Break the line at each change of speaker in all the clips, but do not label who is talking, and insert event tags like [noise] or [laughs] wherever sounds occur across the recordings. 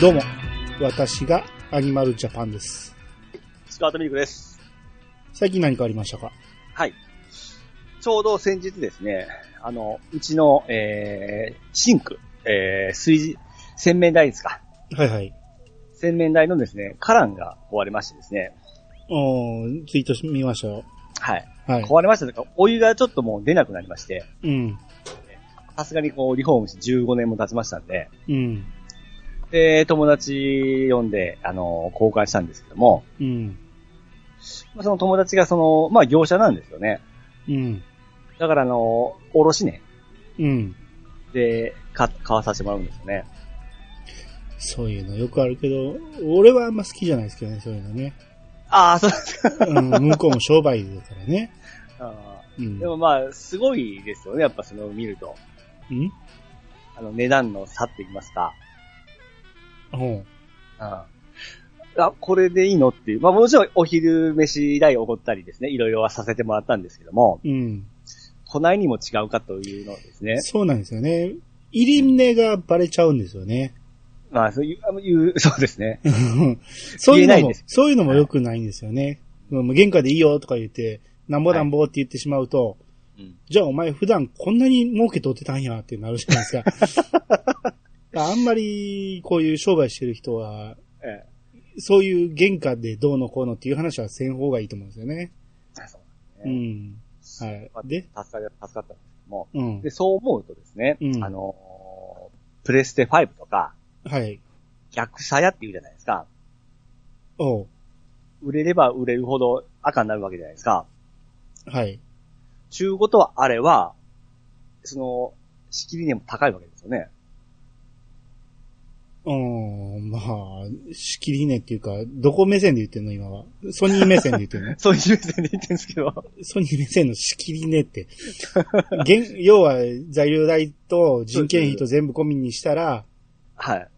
どうも、私がアニマルジャパンです。
スカートミルクです。
最近何かありましたか？
はい。ちょうど先日ですね、あの、うちの、えー、シンク、えー、水、洗面台ですか。
はいはい。
洗面台のですね、カランが壊れましてですね。
おーツイートし見ましたよ。
はい。
はい。
壊れましたというか、お湯がちょっともう出なくなりまして、
うん。
さすがにこう、リフォームして15年も経ちましたんで、
うん。
で、友達呼んで、あの、交換したんですけども、
うん。
まあその友達がその、まあ業者なんですよね。
うん。
だからあの、おろしね、
うん。
で、か、買わさせてもらうんですよね。
そういうのよくあるけど、俺はあんま好きじゃないですけどね、そういうのね。
ああ、そうですか。
うん、向こうも商売だからね。
あ
うん。
ーでもまあ、すごいですよね、やっぱその見ると。
うん？
あの、値段の差って言いますか。
ほ
うん。あ、これでいいの？っていう。まあもちろんお昼飯代おごったりですね、いろいろはさせてもらったんですけども、
う。うん。
こないにも違うかというのですね。
そうなんですよね。入り値がバレちゃうんですよね。
まあ、そういう、あのいうそうですね。[laughs]
そういうのも
言えないです、
そういうのも良くないんですよね。もう原価でいいよとか言って、なんぼなんぼって言ってしまうと、
うん。
じゃあお前普段こんなに儲け取ってたんやってなるじゃないですか。[laughs] あんまりこういう商売してる人は、
え
そういう原価でどうのこうのっていう話はせん方がいいと思うんですよね。
え。そう
う
ですね。
ん。はい。で、
助かり、助かったんですけども。
うん
で、。そう思うとですね、
うん
あのープレステ5とか、
はい。
逆車屋って言うじゃないですか。
おう。
売れれば売れるほど赤になるわけじゃないですか。
はい。
ちゅうことはあれは、その、仕切り値も高いわけですよね。
うん、まあ、仕切りねっていうか、どこ目線で言ってんの今は？ソニー目線で言ってんの？
そういう目線で言ってるんですけど。
ソニー目線の仕切りねって。現 [laughs] 要は材料代と人件費と全部込みにしたら、
はい。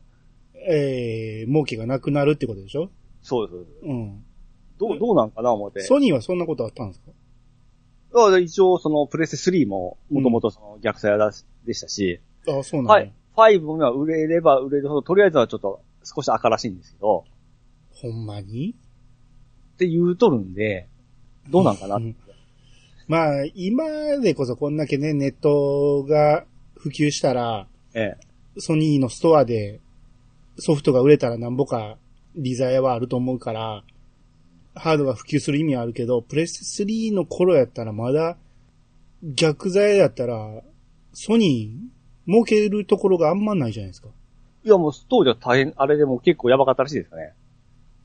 えー、儲けがなくなるってことでしょ？
そうですそうです。
うん。
どう、どうなんかな思って。
ソニーはそんなことあったんですか？
一応そのプレステ3も、もともとその逆さ屋だしでしたし、
ああ、そうなんだ、
はい。5は売れれば売れるほど、とりあえずはちょっと少し赤らしいんですけど、
ほんまに？
って言うとるんで、どうなんかな
まあ、今でこそこんだけね、ネットが普及したら、
ええ。
ソニーのストアでソフトが売れたらなんぼか利ザヤはあると思うから、ハードが普及する意味はあるけど、プレステ3の頃やったらまだ逆ザヤやったら、ソニー儲けるところがあんまないじゃないですか。
いやもう当時は大変、あれでも結構やばかったらしいですかね。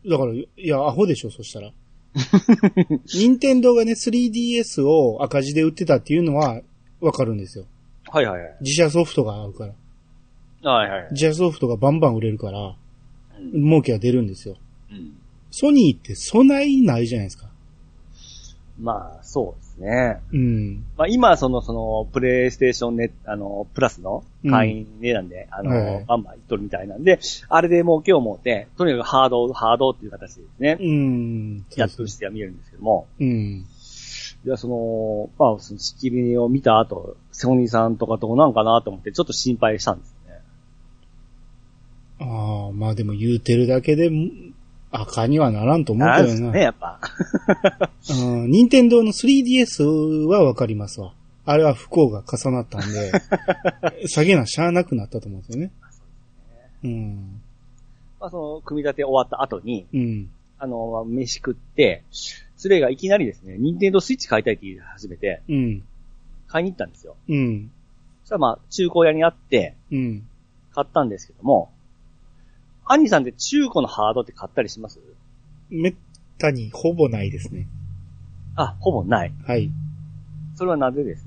だから、いや、アホでしょ、そしたら。任天堂がね、3DS を赤字で売ってたっていうのはわかるんですよ。
はいはいはい。
自社ソフトが合うから。
はいはいはい。
自社ソフトがバンバン売れるから、
うん
儲けが出るんですよ。
うん
ソニーって備えないじゃないですか。
まあ、そうですね。
うん。
まあ今、その、その、プレイステーションネあの、プラスの会員値段で、あの、
はい
バンバンいっとるみたいなんで、あれで儲けを持って、とにかくハード、ハードっていう形でですね、
うん。
やっとしては見えるんですけども、
うん。
いや、その、まあ、その仕切りを見た後、セオニーさんとかどうなんかなと思って、ちょっと心配したんですよね。
ああ、まあでも言うてるだけで、赤にはならんと思うけどな。
ですね、やっぱ。[laughs]
うん。任天堂の 3DS はわかりますわ。あれは不幸が重なったんで、[laughs] 下げなしゃあなくなったと思うんですよね。うん。
まあ、その、組み立て終わった後に、
うん。
あの、まあ飯食って、スレイがいきなりですね、任天堂スイッチ買いたいって言い始めて、
うん。
買いに行ったんですよ。
うん。
そしたらまあ、中古屋にあって、
うん。
買ったんですけども、アニさんって中古のハードって買ったりします？
めったにほぼないですね。
あ、ほぼない。
はい。
それはなぜです？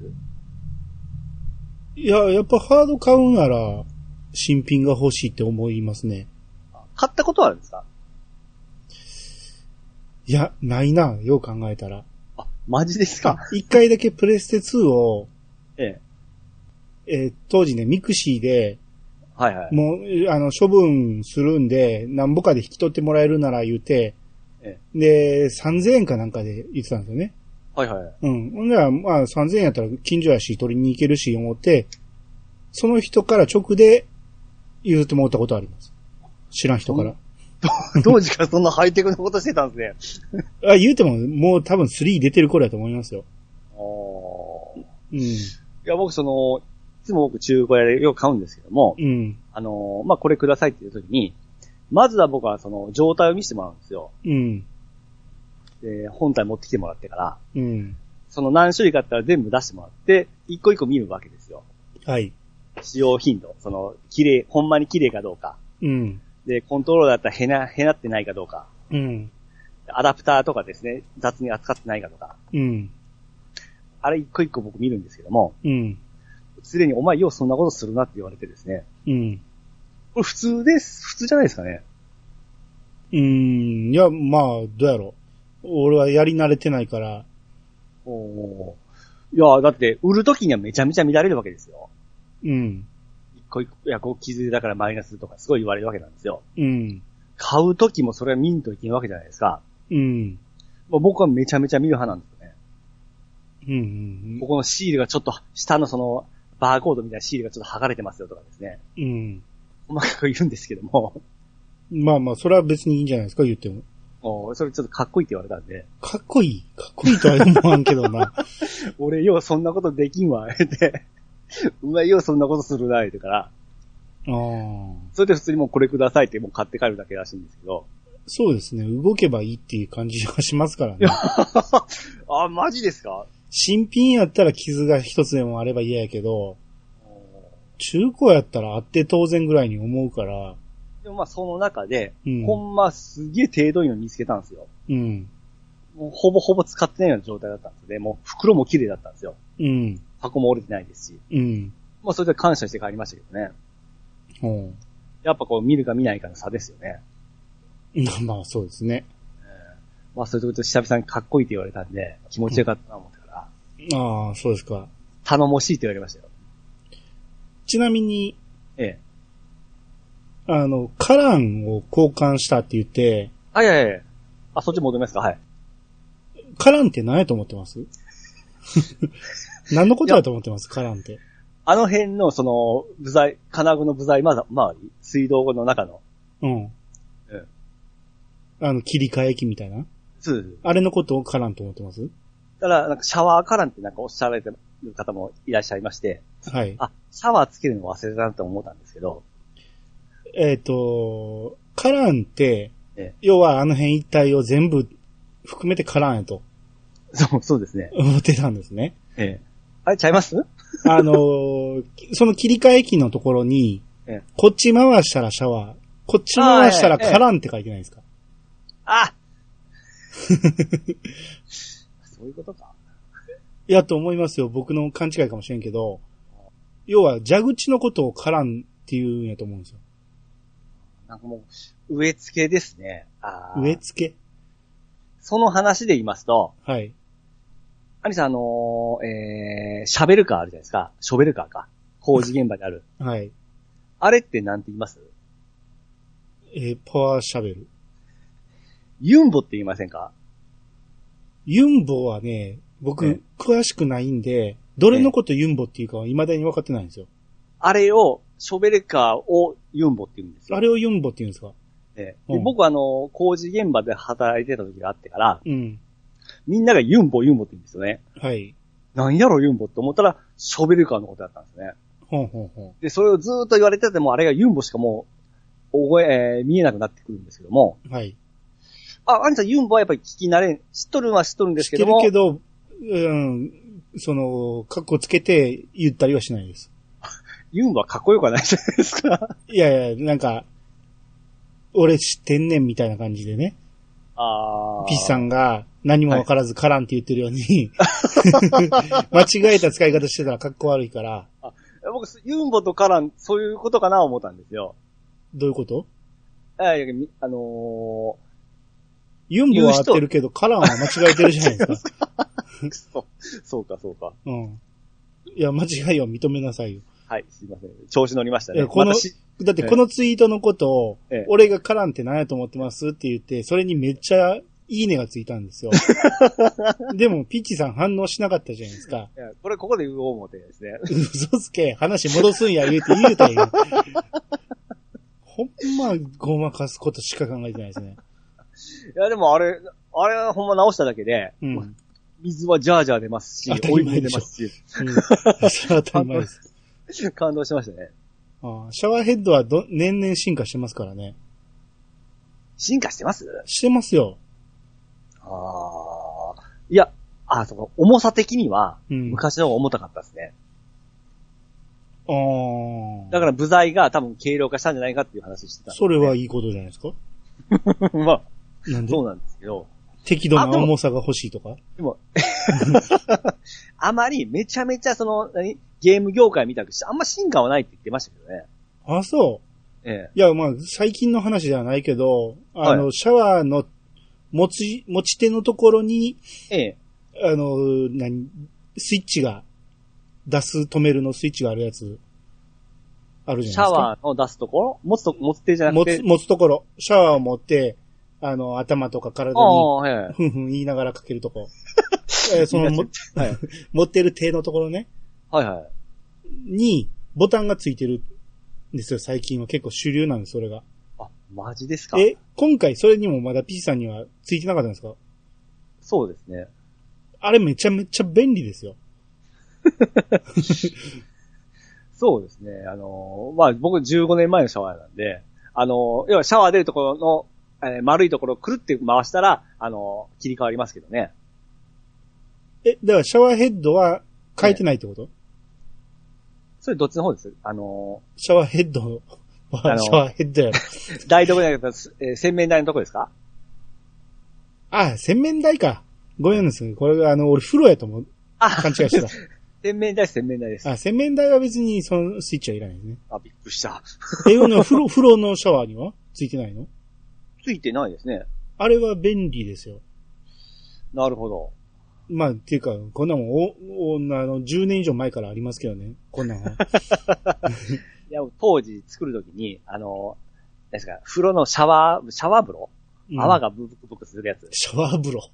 いや、やっぱハード買うなら、新品が欲しいって思いますね。
買ったことはあるんですか？
いや、ないな、よう考えたら。
あ、マジですか？[laughs]
一回だけプレステ2を、
ええ。
えー当時ね、 mixi で、
はいはい。
もう、あの、処分するんで、なんぼかで引き取ってもらえるなら言うて、
え
で、3000円かなんかで言ってたんですよね。
はいはい。
うん。ほんなら、まあ、3000円やったら近所やし、取りに行けるし、思って、その人から直で譲ってもらったことあります。知らん人から。
当時からそんなハイテクなことしてたんですね。[laughs]
あ、言うても、もう多分3出てる頃やと思いますよ。
おー
うん。
いや、僕その、いつも僕中古屋でよく買うんですけども、
うん。
あのーまあ、これくださいっていう時に、まずは僕はその状態を見せてもらうんですよ。
うん。
で、本体持ってきてもらってから、
うん。
その何種類かあったら全部出してもらって、一個一個見るわけですよ。
はい。
使用頻度、その、綺麗、ほんまに綺麗かどうか。
うん。
で、コントローラーだったらへな、へなってないかどうか。
うん。
アダプターとかですね、雑に扱ってないかとか。
うん。
あれ一個一個僕見るんですけども、
うん。
すでにお前ようそんなことするなって言われてですね。
うん。
これ普通です、普通じゃないですかね。
うん。いや、まあ、どうやろう。俺はやり慣れてないから。
おーいや、だって、売るときにはめちゃめちゃ乱れるわけですよ。
うん。
一個一個、いや、こう傷だからマイナスとかすごい言われるわけなんですよ。
うん。
買うときもそれは見んといけんわけじゃないですか。
うん。
もう僕はめちゃめちゃ見る派なんですよね。
うん。
ここのシールがちょっと、下のその、バーコードみたいなシールがちょっと剥がれてますよとかですね。
うん。
細かく言うんですけども、
まあまあ、それは別にいいんじゃないですか、言っても。
もうそれちょっとかっこいいって言われたんで、
かっこいい。かっこいいとは思わんけどな。[laughs]
俺ようそんなことできんわ、言って。お前ようそんなことするな、言うてから。
ああ。
それで普通にもうこれくださいってもう買って帰るだけらしいんですけど。
そうですね。動けばいいっていう感じがしますからね。[laughs]
あ、マジですか？
新品やったら傷が一つでもあれば嫌やけど、中古やったらあって当然ぐらいに思うから、
でもまあその中で、
うん
ほんますげえ程度いいの見つけたんですよ。
うん。
もうほぼほぼ使ってないような状態だったんですね。もう袋も綺麗だったんですよ。
うん。
箱も折れてないですし。
うん。
まあそれで感謝して帰りましたけどね。
ほう
やっぱこう見るか見ないかの差ですよね。[laughs]
まあまあ、そうですね。
まあそういうこと久々にかっこいいって言われたんで、気持ちよかったな思ったから、
ああ、そうですか。
頼もしいって言われましたよ。
ちなみに、
ええ。
あの、カランを交換したって言って、
あ、いやいやいやあ、そっち戻りますか？はい。
カランって何やと思ってます？何のことだと思ってます？カランって。
あの辺のその、部材、金具の部材まだ、周り水道の中の。
うん。
え
あの、切り替え機みたいな？
そうです。
あれのことをカランと思ってます？
ただ、なんかシャワーカランってなんかおっしゃられてる方もいらっしゃいまして、
はい。
あ、シャワーつけるの忘れたなって思ったんですけど、
えっ、と、カランって、
ええ
要はあの辺一帯を全部含めてカランやと
そう、そうですね。
思ってたんですね。
ええ。あれちゃいます？
あのーその切り替え機のところに、
ええ
こっち回したらシャワー、こっち回したらカランって書いてないですか、
あそういうことか。
いやと思いますよ。僕の勘違いかもしれんけど、要は蛇口のことをカランって言うんやと思うんですよ。
なんかもう、植え付けですね。あー
植え付け
その話で言いますと、
はい。
アニさん、あのー、えー、シャベルカーあるじゃないですか。ショベルカーか。工事現場にある。[laughs]
はい。
あれってなんて言います？
えーパワーシャベル。
ユンボって言いませんか？
ユンボはね、僕、
え
詳しくないんで、どれのことユンボっていうかは未だに分かってないんですよ。
あれを、ショベルカーをユンボって言うんですよ。
あれをユンボって言うんですか？
ええ
うん
で僕はあの、工事現場で働いてた時があってから、
うん。
みんながユンボユンボって言うんですよね。
はい。
なんやろユンボって思ったら、ショベルカーのことだったんですね。
ほんほんほ
で、それをずーっと言われてても、あれがユンボしかもう、覚え、えー見えなくなってくるんですけども、
ん。はい。
あ、アンちゃんユンボはやっぱり聞き慣れん、知っとるのは知っとるんで
知って
すけども、
るけど、うん、その、カッコつけて言ったりはしないです。[laughs]
ユンボはかっこよくはないじゃないですか。[laughs]
いやいや、なんか、俺知ってんねんみたいな感じでね。
あー
ピッチさんが何もわからずカランって言ってるように、[laughs] 間違えた使い方してたら格好悪いから、
僕、ユンボとカラン、そういうことかな思ったんですよ。
どういうこと？
あいやみあの
ユンボは合ってるけど、カランは間違えてるじゃないですか。
ー、くそそうか、そうか。
うん。いや、間違いは認めなさいよ。
はい、すいません。調子乗りましたね。
この
私
だってこのツイートのことを、
ええ
俺がカランって何やと思ってますって言って、それにめっちゃいいねがついたんですよ。[laughs] でも、ピッチさん反応しなかったじゃないですか。
いやこれここで言おう思ってですね。
嘘つけ、話戻すんや言うて言うたんよ。[laughs] ほんまごまかすことしか考えてないですね。
いや、でもあれ、あれはほんま直しただけで、
うん。
水はジャージャー出ますし
当た、り
オイル
前でしょ
出ますし、
うん。それは当たり前です。[laughs]
感動しましたね。
ああシャワーヘッドはど年々進化してますからね。
進化してます？
してますよ。
ああ。いや、あ、そこ、重さ的には、
うん。
昔の方が重たかったですね。
ああ。
だから部材が多分軽量化したんじゃないかっていう話してたんで。
それはいいことじゃないですか？[laughs]
まあ、
なんで？
そうなんですけど、
適度な重さが欲しいとか？
でも、[laughs] あまりめちゃめちゃその、何？ゲーム業界見たくして、あんま進化はないって言ってましたけどね。
あ、そう？
ええ。
いや、まあ、最近の話ではないけど、あの、
は
シャワーの持ち、持ち手のところに、
ええ。
あの、何、スイッチが、出す、止めるのスイッチがあるやつ、あるじ
シャ
ゃないですか。
ワーの出すところ？持つと、持つ手じゃな
持つ、
くて。
持つところ、シャワーを持って、あの、頭とか体に。ふんふん言いながらかけるとこ。[laughs] えーそのも、
はい。[laughs]
持ってる手のところね、
はいはい。
に、ボタンがついてるんですよ、最近は。結構主流なんです、それが。
あ、マジですか？
え、今回それにもまだ P さんにはついてなかったんですか？
そうですね。
あれめちゃめちゃ便利ですよ。[laughs]
そうですね。あのーまあ、僕15年前のシャワーなんで、あのー要はシャワー出るところの、えー丸いところをくるって回したら、あのー切り替わりますけどね。
え、だからシャワーヘッドは変えてないってこと、
それどっちの方です？あの
シャワーヘッドは、シャワーヘッドやろ。
ー [laughs] 台所じゃなくて、えー洗面台のとこですか？
あ、洗面台か。ごめんなさい。これがあの、俺風呂やと思う。
あ、
勘違いして
洗面台洗面台です。
た。あ、洗面台は別にそのスイッチはいらないね。
あ、びっくりした。
え、あの風呂、風呂のシャワーにはついてないの？
ついてないですね。
あれは便利ですよ。
なるほど。
まあ、っていうか、こんなもん、お、お、あの、10年以上前からありますけどね。こんなんは。[laughs]
いや、当時作るときに、あのですか、風呂のシャワー、シャワー風呂、
うん
泡がブクブクするやつ。
シャワー風呂。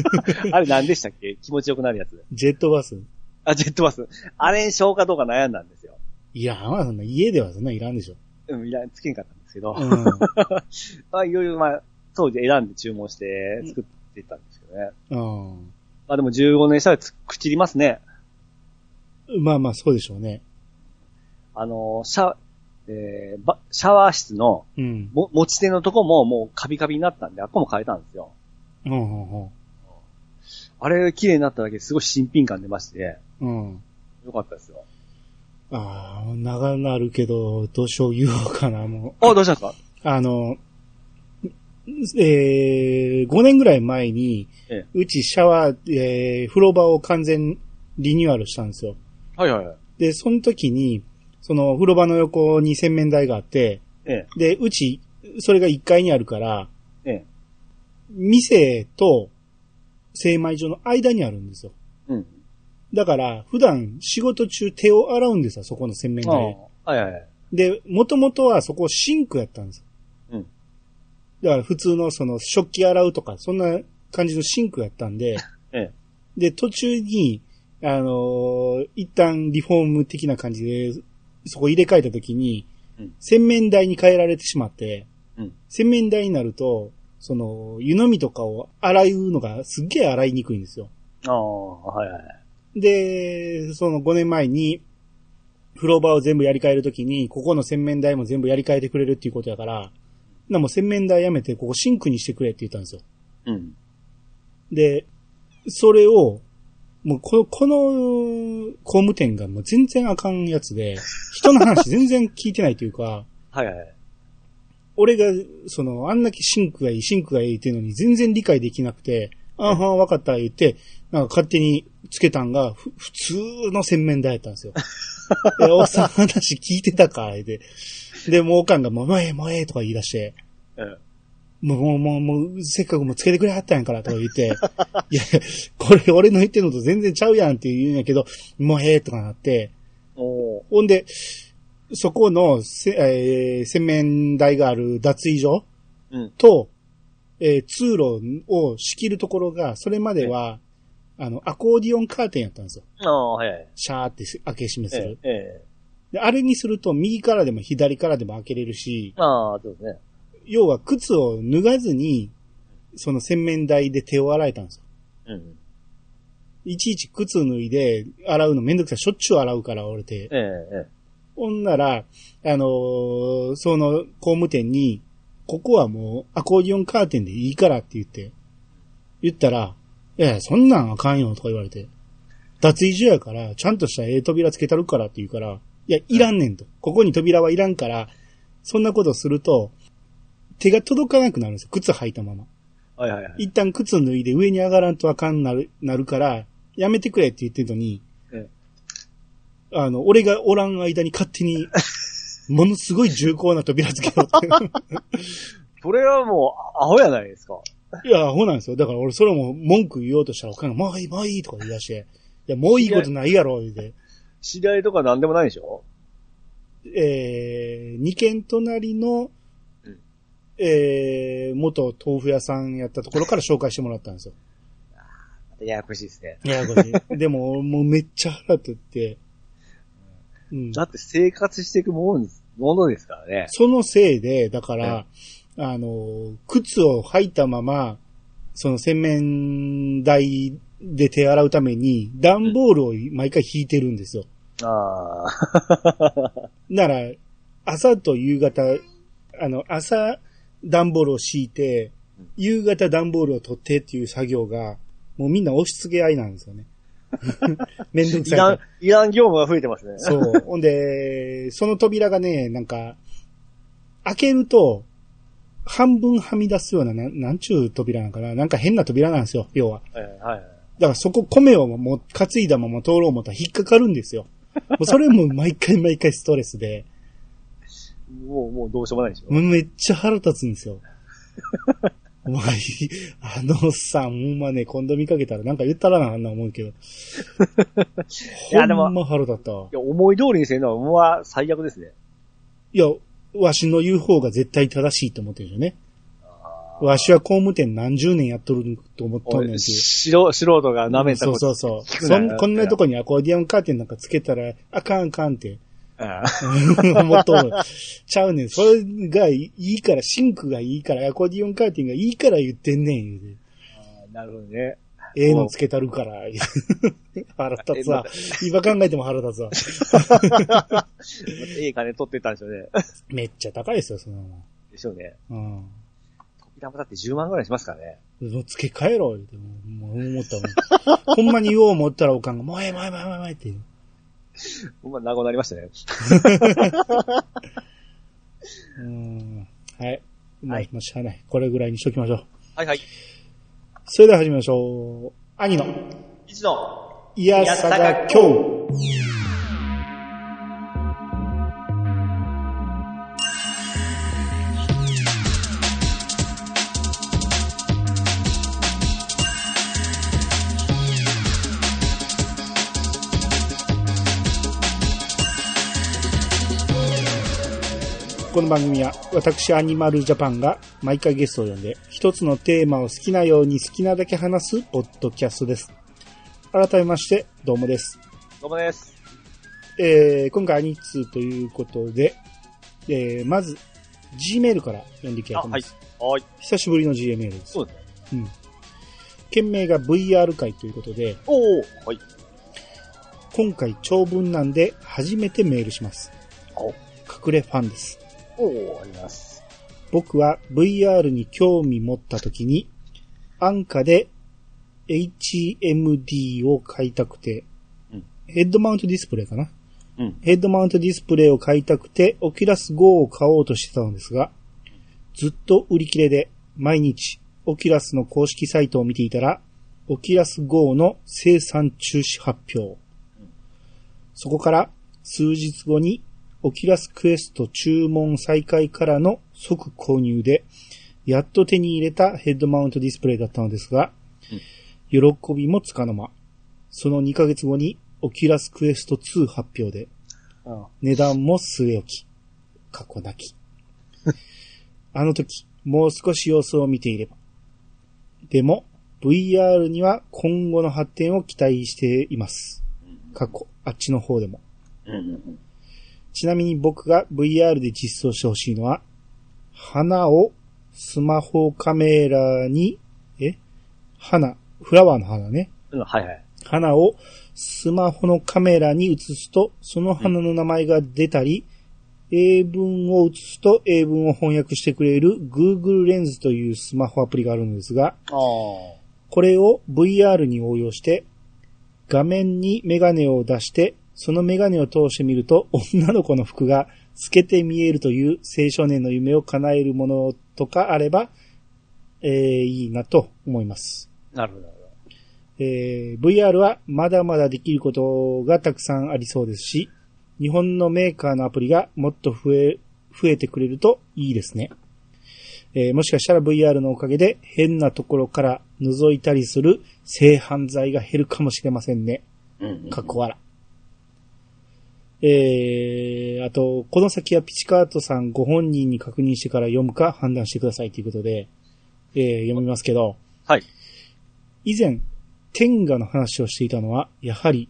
[laughs]
あれ何でしたっけ？気持ちよくなるやつ。
ジェットバス。
あ、ジェットバス。あれにしようかどうか悩んだんですよ。
いや、まあ、そんな家ではそんないらんでしょ。
うん、いらつけんかったんですけど。
うん。[laughs]
まあ、いろいろ、まあ、当時選んで注文して作ってたんですけどね。
うん。
まあでも15年したらつ朽ちりますね。
まあまあ、そうでしょうね。
あの、シャ、えー、ばシャワー室の
うん。
も持ち手のとこももうカビカビになったんで、あっこも変えたんですよ。
うん、うん、
あれ綺麗になっただけですごい新品感出まして、
うん。うん。
よかったですよ。
ああ、長なるけど、どうしよう言おうかな、も
あ、どうしたんですか？
う。あの、えー、5年ぐらい前に、
え
うちシャワー、えー、風呂場を完全リニューアルしたんですよ。
はいはいはい。
で、その時に、その風呂場の横に洗面台があって、
ええ、
で、うち、それが1階にあるから、
ええ、
店と精米所の間にあるんですよ。
うん。
だから、普段仕事中手を洗うんですよ、そこの洗面台。
はいはいはい。
で、もともとはそこシンクやったんですよ。
うん。
だから普通のその食器洗うとか、そんな感じのシンクやったんで、[laughs]
ええ、
で、途中に、あのー一旦リフォーム的な感じで、そこ入れ替えた時に、
うん
洗面台に変えられてしまって、
うん
洗面台になると、その、湯飲みとかを洗うのがすっげえ洗いにくいんですよ。
ああ、はいはい。
で、その5年前に、風呂場を全部やり替えるときに、ここの洗面台も全部やり替えてくれるっていうことやから、なもう洗面台やめて、ここシンクにしてくれって言ったんですよ。
うん。
で、それを、もうこの、この工務店がもう全然あかんやつで、人の話全然聞いてないというか、[laughs]
はいはい。
俺が、その、あんだけシンクがいい、シンクがいいっていうのに全然理解できなくて、あはん、わかった、言って、なんか勝手につけたんが、ふ普通の洗面台やったんですよ。[laughs] で、おっさん話聞いてたか、言って。で、もうおかんがもう、ええ、もうええとか言い出して、
うん。
もう、もう、もう、もう、せっかくもうつけてくれはったんやからとか言って、[laughs] いや、これ俺の言ってるのと全然ちゃうやんって言うんやけど、もうええとかなって、
おー
ほんで、そこのせ、えー洗面台がある脱衣所
うん。
と、えー通路を仕切るところが、それまでは、あの、アコーディオンカーテンやったんですよ。
ああ、はいはい。
シャーって開け閉めす
え
る。
え、え
で、あれにすると右からでも左からでも開けれるし、
ああ、そうですね。
要は靴を脱がずに、その洗面台で手を洗えたんですよ。
うん。
いちいち靴脱いで洗うのめんどくさい。しょっちゅう洗うから、俺て。
ええ、え
ほんなら、あのーその工務店に、ここはもうアコーディオンカーテンでいいからって言って、言ったら、いやいや、そんなんあかんよとか言われて、脱衣所やから、ちゃんとしたええ扉つけたるからって言うから、いや、いらんねんと。ここに扉はいらんから、そんなことすると、手が届かなくなるんですよ。靴履いたまま。
え。はいはいはい。
一旦靴脱いで上に上がらんとあかんなる、なるから、やめてくれって言ってるのに、
え
あの、俺がおらん間に勝手に、ものすごい重厚な扉つけようって。[laughs]
それはもう、アホやないですか。
いや、アホなんですよ。だから俺それも文句言おうとしたら、おかんが、もういい、もういいとか言い出して、いや、もういいことないやろ、言うて。
知り合いとかなんでもないでしょ
えー、二軒隣の
うん、
えー、元豆腐屋さんやったところから紹介してもらったんですよ。
ややこしいですね。
いや、これでも、もうめっちゃ腹立って、うん。
だって生活していくものですものですからね。
そのせいで、だから、あの、靴を履いたまま、その洗面台で手洗うために、段ボールを毎回引いてるんですよ。
ああ。[laughs]
なら、朝と夕方、あの、朝、段ボールを敷いて
うん、
夕方段ボールを取ってっていう作業が、もうみんな押し付け合いなんですよね。めんどくさいから。、
いらん業務が増えてますね。
そう。[laughs] ほんで、その扉がね、なんか、開けると、半分はみ出すような、なんなんちゅう扉なんかな。なんか変な扉なんですよ、要は。
はいはい。
だからそこ米をもう担いだまま通ろう思ったら引っかかるんですよ。もうそれも毎回毎回ストレスで、[laughs]
もう、もうどうしようもないでしょ。
めっちゃ腹立つんですよ。[laughs] お前、あのおっさん、ほんまね、今度見かけたらなんか言ったらな、あんな思うけど。[laughs]
いやでも
ほんま腹立ったわ
い。や、思い通りにせるのは、もう最悪ですね。
いや、わしの言う方が絶対正しいと思ってるよね。わしは工務店何十年やっとると思っとんねんって。
素人素人が舐めた
そう
こと。
そうそう。
聞くなよ
そんこんなとこにアコーディオンカーテンなんかつけたら、あかんあかんって。
あ
思っとる。ちゃうねん。それがいいから、シンクがいいから、アコーディオンカーテンがいいから言ってんねん、言うて。
あなるほどね。
ええのつけたるから。[laughs] 腹立つわ。今考えても腹立つわ。[laughs]
ええ金取ってたんでしょうね。
めっちゃ高いですよ、そんなも
でしょうね。
ん。うん。
扉もだって10万ぐらいしますからね。
もう付け替えろ、言うて思ったもん。ほんまに言おう思ったらおかんが、もうええ、もうええ、もうええ、もうええって言う。[laughs]
ほんま、長くなりましたね。[laughs]
うん。はい。ま
い
まあ、しゃあない。これぐらいにしときましょう。
はいはい。
それでは始めましょう。兄の、
一度。
いやさが今日。この番組は私アニマルジャパンが毎回ゲストを呼んで一つのテーマを好きなように好きなだけ話すポッドキャストです。改めましてどうもです。
どうもです。
えー、今回アニツーということで、えー、まず Gmail から読んでいきたいと思います。
はい。
久しぶりの Gmail です。
そうですね。
うん。件名が VR 会ということで、
おおはい。
今回長文なんで初めてメールします。
お
隠れファンです。
おおあります。
僕は VR に興味持った時に、安価で HMD を買いたくて、
うん
ヘッドマウントディスプレイかな？
うん。
ヘッドマウントディスプレイを買いたくて、オキュラス GO を買おうとしてたのですが、ずっと売り切れで、毎日、 Oculus の公式サイトを見ていたら、オキュラス GO の生産中止発表。そこから、数日後に、 Oculus Quest 注文再開からの即購入で、やっと手に入れたヘッドマウントディスプレイだったのですが、喜びもつかの間。その2ヶ月後に、 Oculus Quest 2発表で、
うん。
値段も据え置き。過去なき。[laughs] あの時、もう少し様子を見ていれば。でも、VR には今後の発展を期待しています。過去、あっちの方でも。ちなみに僕が VR で実装してほしいのは、花をスマホカメラに、え？花、フラワーの花ね。
うん、はいはい。
花をスマホのカメラに映すと、その花の名前が出たり、英文を映すと英文を翻訳してくれる Google レンズというスマホアプリがあるのですが。これを VR に応用して、画面にメガネを出して、そのメガネを通してみると、女の子の服が透けて見えるという青少年の夢を叶えるものとかあれば、えー、いいなと思います。
なるほど。
えー VR はまだまだできることがたくさんありそうですし、日本のメーカーのアプリがもっと増え、増えてくれるといいですね。えーもしかしたら VR のおかげで変なところから覗いたりする性犯罪が減るかもしれませんね。
うん、うん。
かっこ笑。えー、あと、この先はピチカートさんご本人に確認してから読むか判断してくださいということで、えー読みますけど、
はい。
以前、天下の話をしていたのは、やはり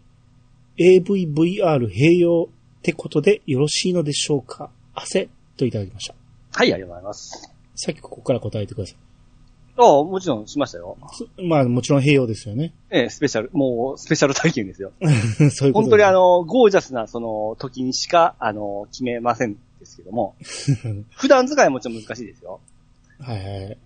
AVVR 併用ってことでよろしいのでしょうか？汗？といただきました。
はい、ありがとうございます。
さっきここから答えてくださ
ああ、もちろんしましたよ。
い。まあもちろん併用ですよね。
ええ、スペシャル、もう、スペシャル体験ですよ。[laughs]
そういうこと
本当にあ
の、
の、ゴージャスな、その、時にしか、あの、決めませんですけども、[laughs] 普段使いはもちろん難しいですよ。
はいはい。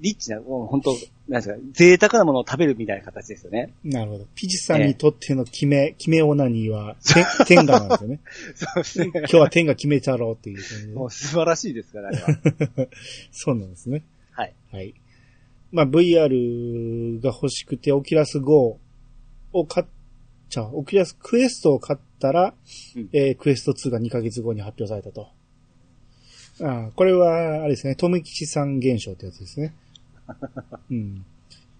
リッチな、もう本当、なんですか、贅沢なものを食べるみたいな形ですよね。
なるほど。ピチさんにとっての決め、決めオナニーは、て天下なんですよね。[laughs]
そうですね。
今日は天下決めちゃろうっていう
もう素晴らしいですから、あれは。
そうなんですね。
はい。
はい。まあ、VR が欲しくて、 Oculus Go を買っちゃう。 Oculus Quest を買ったら、
うん
えークエスト2が2ヶ月後に発表されたと。ああこれは、あれですね、富吉さん現象ってやつですね。[laughs] うん。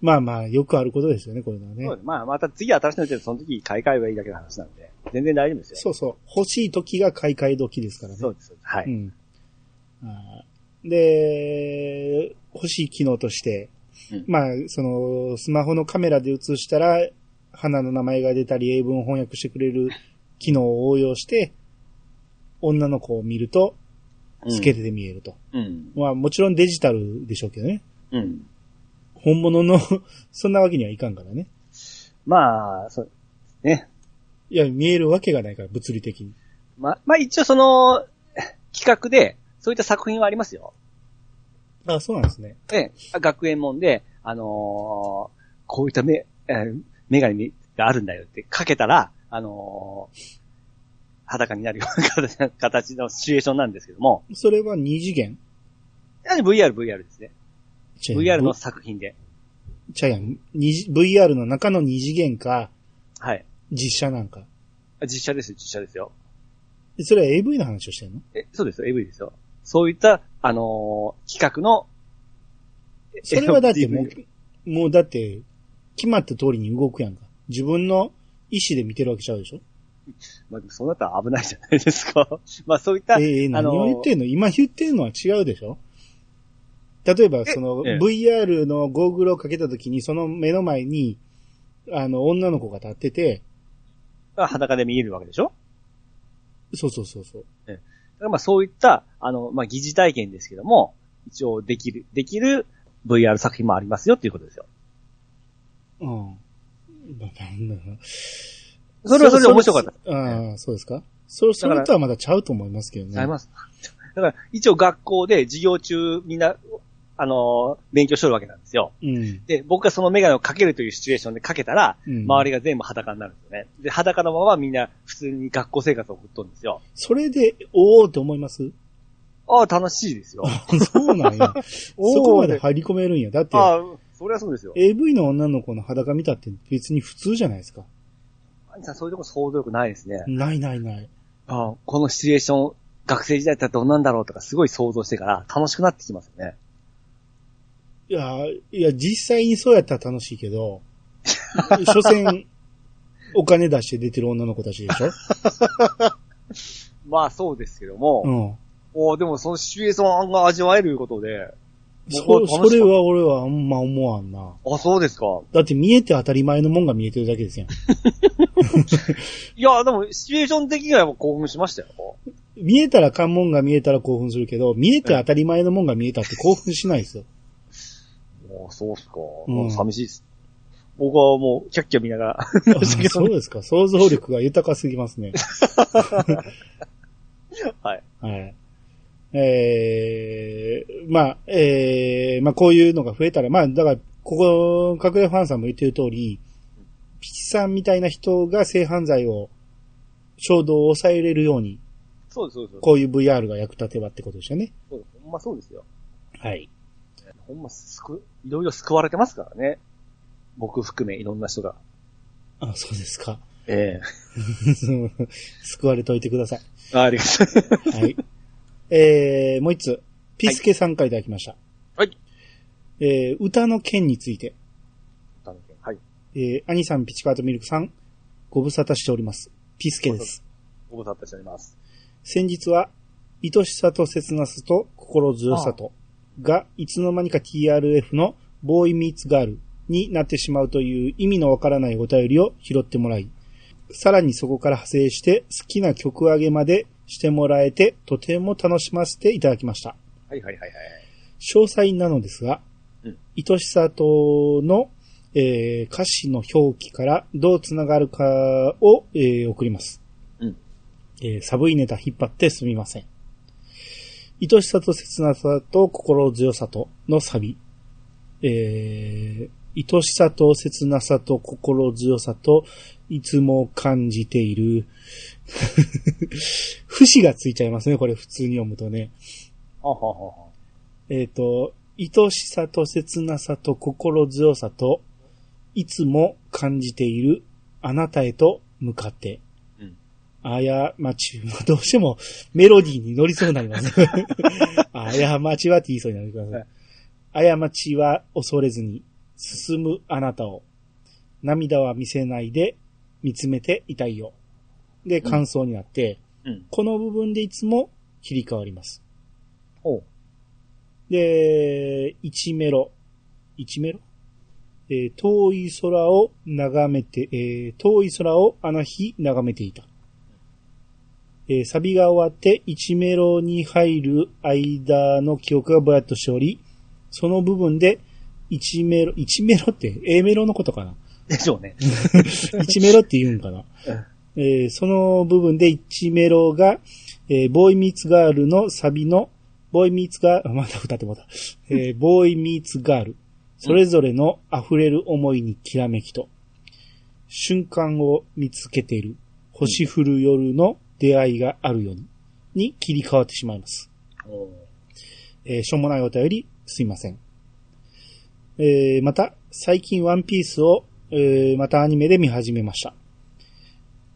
まあまあ、よくあることですよね、これはね
まあ、また次新しいの出て、その時買い替えばいいだけの話なんで、全然大丈夫ですよ。
そうそう。欲しい時が買い替え時ですからね。
そうです。はい。
うん。あーで、欲しい機能として、
うん
まあ、その、スマホのカメラで映したら、花の名前が出たり、英文を翻訳してくれる機能を応用して、女の子を見ると、透けてて見えると。
うん。
まあ、もちろんデジタルでしょうけどね。
うん。
本物の、[laughs] そんなわけにはいかんからね。
まあ、そう、ね。
いや、見えるわけがないから、物理的に。
まあ、まあ一応その、企画で、そういった作品はありますよ。
あ、そうなんですね。
ええ、学園もんで、あのーこういった目、えーメガネがあるんだよってかけたら、あのー裸になるような形形のシチュエーションなんですけども、
それは二次元
？VR、VR ですね。VR の作品で。
ちゃうやん。VR の中の二次元か、
はい。
実写なんか。
実写ですよ、実写ですよ。
それは AV の話をしてんの？
え、そうですよ、AV ですよ。そういった、あのー企画の、え
それはだってもう、もうだって、決まった通りに動くやんか。自分の意思で見てるわけちゃうでしょ？
まあ、そうなったら危ないじゃないですか。[laughs] まあ、そういった、
ええ
あの
何を言ってんの？今言ってんのは違うでしょ？例えば、その、
ええ。
VR のゴーグルをかけた時に、その目の前に、あの、女の子が立ってて、
裸で見えるわけでしょ？
そうそうそうそう。
だからまあそういった、あの、まあ疑似体験ですけども、一応できる、できる VR 作品もありますよっていうことですよ。
うん。まあなんだ
それはそれで面白かった。
た。ああ、そうですか？それ、それとはまだちゃうと思いますけどね。
あります。だから一応学校で授業中みんな、あのー勉強しとるわけなんですよ。
うん。
で、僕がそのメガネをかけるというシチュエーションでかけたら、
うん
周りが全部裸になるんですよね。で、裸のままみんな普通に学校生活を送っとるんですよ。
それで、おーって思います？
ああ、楽しいですよ。
そうなんや。[laughs] そこまで入り込めるんや。だって、
ああ、そりゃそうですよ。
AV の女の子の裸見たって別に普通じゃないですか。
兄さん、そういうとこ想像力ないですね。
ないないない。
ああこのシチュエーション、学生時代だったらどんなんだろうとかすごい想像してから楽しくなってきますよね。
いや、いや、実際にそうやったら楽しいけど、[laughs] 所詮、お金出して出てる女の子たちでしょ？[laughs]
まあそうですけども、
うん。
おでもそのシチュエーションが味わえることで、
そ、それは俺はあんま思わんな。
あ、そうですか。
だって見えて当たり前のもんが見えてるだけですやん。[laughs]
いや、でもシチュエーション的にはやっぱ興奮しましたよ。
見えたら関門が見えたら興奮するけど、見えて当たり前のもんが見えたって興奮しないですよ。
もうそうっすか。
うん
寂しいです。僕はもう、キャッキャ見ながら。
あそうですか。想像力が豊かすぎますね。[laughs]
はい。
はい。えー、まあ、えー、まあこういうのが増えたら、まあだから、ここ、隠れファンさんも言ってる通り、ピチさんみたいな人が性犯罪を、衝動を抑えれるように、
そうです、そうです。
こういう VR が役立てばってことですよね。
そうですほんまそうですよ。
はい。
ほんま、すく、いろいろ救われてますからね。僕含めいろんな人が。
あ、そうですか。
え [laughs]
救われといてください。
えあありがとう。
はい。えー、もう一つ。ピスケさんからいただきました。
はい。
えー、歌の件について。
はい。
えー、兄さん、ピチカートミルクさん、ご無沙汰しております。ピスケです。
ご無沙汰しております。
先日は、愛しさと切なさと心強さとが、いつの間にか TRF のボーイミーツガールになってしまうという意味のわからないお便りを拾ってもらい、さらにそこから派生して好きな曲上げまでしてもらえてとても楽しませていただきました。
はいはいはいはい。
詳細なのですが、
うん
愛しさとの、えー歌詞の表記からどうつながるかを、えー送ります。
うん
えー寒いネタ引っ張ってすみません。愛しさと切なさと心強さとのサビ。えー愛しさと切なさと心強さといつも感じている。[laughs] 節がついちゃいますね、これ普通に読むとね。
はははは
えっ、と、愛しさと切なさと心強さと、いつも感じているあなたへと向かって。
うん
あやまち、どうしてもメロディーに乗りそうになります。[laughs] あやまちはって言いそうになります
はい。
あやまちは恐れずに進むあなたを。涙は見せないで見つめていたいよ。で、感想になって、
うん。
この部分でいつも切り替わります。で、1メロ。1メロえー遠い空を眺めて、えー遠い空をあの日眺めていた。えーサビが終わって1メロに入る間の記憶がぼやっとしており、その部分で1メロ、1メロって A メロのことかな？
でしょうね。[laughs]
1メロって言うんかな、えーその部分で1メロが、えーボーイミーツガールのサビの、ボーイミーツガール、あまた歌ってもうた。えーボーイミーツガール。それぞれの溢れる思いにきらめきと、瞬間を見つけている星降る夜の出会いがあるように、に切り替わってしまいます。えーしょうもないお便り、すいません。えーまた、最近ワンピースを、えーまたアニメで見始めました。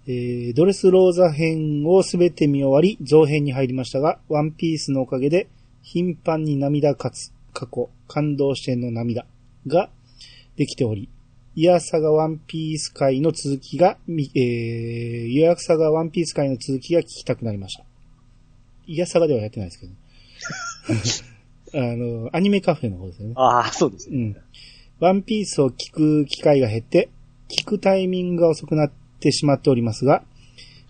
えードレスローザ編をすべて見終わり、造編に入りましたが、ワンピースのおかげで、頻繁に涙かつ、過去、感動視点の涙ができており、イヤサガワンピース界の続きが、みえー、イヤサガワンピース界の続きが聞きたくなりました。イヤサガではやってないですけど。[laughs] あの、アニメカフェの方ですよね。
ああ、そうですね。
うん。ワンピースを聞く機会が減って、聞くタイミングが遅くなってしまっておりますが、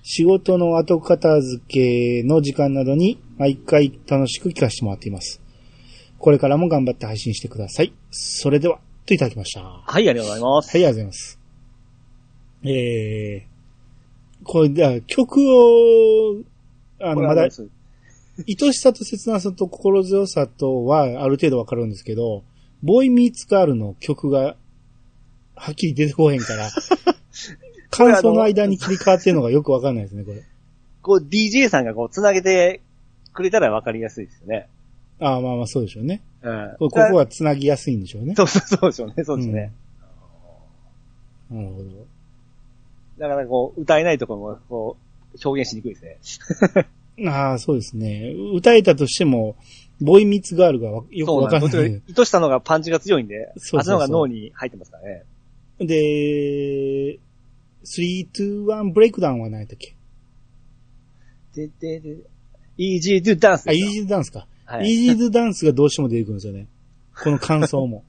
仕事の後片付けの時間などに毎回楽しく聞かせてもらっています。これからも頑張って配信してください。それでは、といただきました。は
はい、ありがとうございます。
い、ありがとうございます。えー、これ、じゃあ曲を、あの、まだ、愛しさと切なさと心強さとはある程度わかるんですけど、ボーイミーツガールの曲がはっきり出てこへんから、[laughs] 感想の間に切り替わってるのがよくわかんないですね、これ。
こう、DJ さんがこう、繋げてくれたらわかりやすいですよね。
ああ、まあまあそうでしょうね。
うん。
こここは繋ぎやすいんでしょうね。
そうそうそうでしょうね。そうですね。
なるほど。
だからこう、歌えないところも、こう、表現しにくいですね。[laughs]
ああ、そうですね。歌えたとしても、ボーイミーツガールがわよくわかんない。
意図したのがパンチが強いんで、
そうそうそう
あっちの方が脳に入ってますからね。
で、3、2、1ブレイクダウンは何やったっけ？
で、で、で、easy to dance
あ、イージーダンスか。
はい
イージーダンスがどうしても出てくるんですよね。[laughs] この感想も。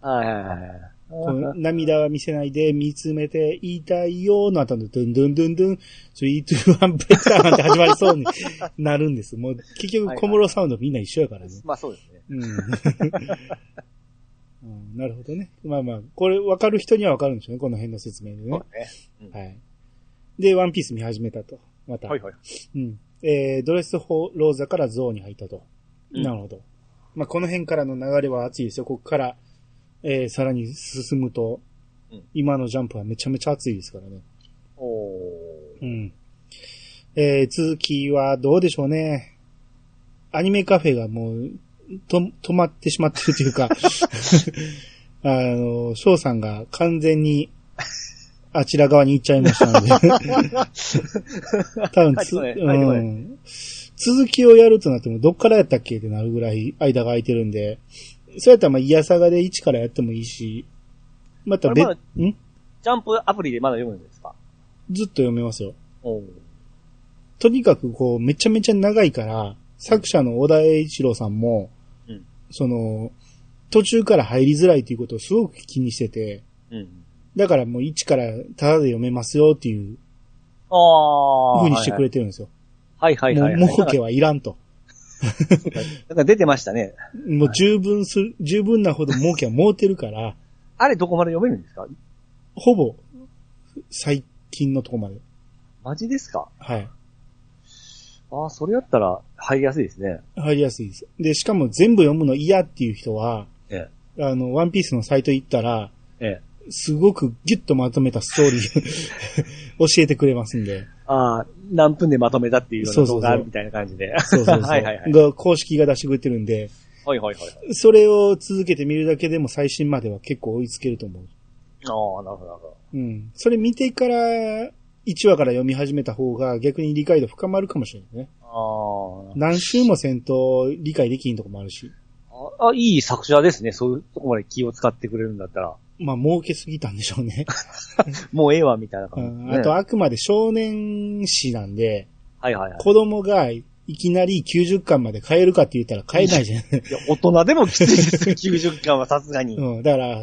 はいはいはいはい。
この涙は見せないで見つめて言いたいよの後のドゥンドゥンドゥンドゥン、スイートワンベターンって始まりそうに [laughs] なるんです。もう結局小室サウンドみんな一緒やからね。
まあそうですね。
うん。[laughs] うんなるほどね。まあまあ、これ分かる人には分かるんでしょうね、この辺の説明でね。
そうね。
はい。で、ワンピース見始めたと。また。
はいはい。
うん。えー、ドレスホローザからゾーンに入ったと。
うん
なるほど。まあ、この辺からの流れは熱いですよ。ここから、えー、さらに進むと、
うん
今のジャンプはめちゃめちゃ熱いですからね。
おー。
うん。えー、続きはどうでしょうね。アニメカフェがもう、と、止まってしまってるというか、[laughs] あの、翔さんが完全に、あちら側に行っちゃいましたので。[laughs] 多分つ、
はいはいはい
うん。続きをやるとなっても、どっからやったっけってなるぐらい間が空いてるんで、そうやったらまあ、イヤサガで1からやってもいいし、また別、ん？
ジャンプアプリでまだ読むんですか？
ずっと読めますよ。とにかくこう、めちゃめちゃ長いから、作者の小田栄一郎さんも、
うん
その、途中から入りづらいということをすごく気にしてて、
うん。
だからもう1からタダで読めますよっていう
あー。
風にしてくれてるんですよ。
はいはいはいはい。
もう儲けはいらんと。[laughs]
なんか出てましたね。
もう十分する、十分なほど儲けは儲てるから、
あれどこまで読めるんですか？
ほぼ、最近のとこまで。
マジですか？
はい。
ああ、それやったら入りやすいですね。
入りやすいです。で、しかも全部読むの嫌っていう人は、
え
あの、ワンピースのサイト行ったら、
え。ええ。
すごくギュッとまとめたストーリー [laughs] 教えてくれますんで。
ああ、何分でまとめたっていうような動画みたいな感じで。
そうそうそう。[laughs]
はいはいはい。
が公式が出してくれてるんで、
はいはいはいはい。
それを続けて見るだけでも最新までは結構追いつけると思う。
ああ、なるほどなるほど。
うん。それ見てから、1話から読み始めた方が逆に理解度深まるかもしれないね。
あ
何週もせんと理解できんとこもあるし。
あ。あ、いい作者ですね。そういうとこまで気を使ってくれるんだったら。
まあ、儲けすぎたんでしょうね。[laughs]
もうええわ、みたいな
う
感じ。
あと、あくまで少年誌なんで、
はいはいはい。
子供がいきなり90巻まで買えるかって言ったら買えないじゃん。[laughs]
いや、大人でもきついです。[laughs] 90巻はさすがに。
うん、だから、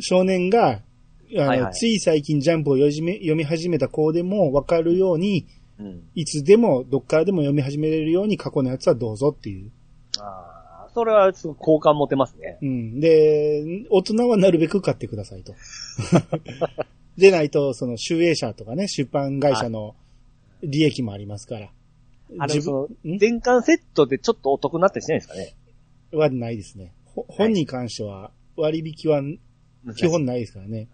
少年が、あの、
はいはい
つい最近ジャンプを読み読み始めた子でもわかるように、
うん。
いつでも、どっからでも読み始めれるように過去のやつはどうぞっていう。
ああ、それはすごく好感持てますね。
うん。で、大人はなるべく買ってくださいと。[laughs] でないと、その、集英社とかね、出版会社の利益もありますから。
あれ、その、
ん？
全巻セットでちょっとお得になったりしないですかね？
はないですね。ほ本に関しては、割引は基本ないですからね。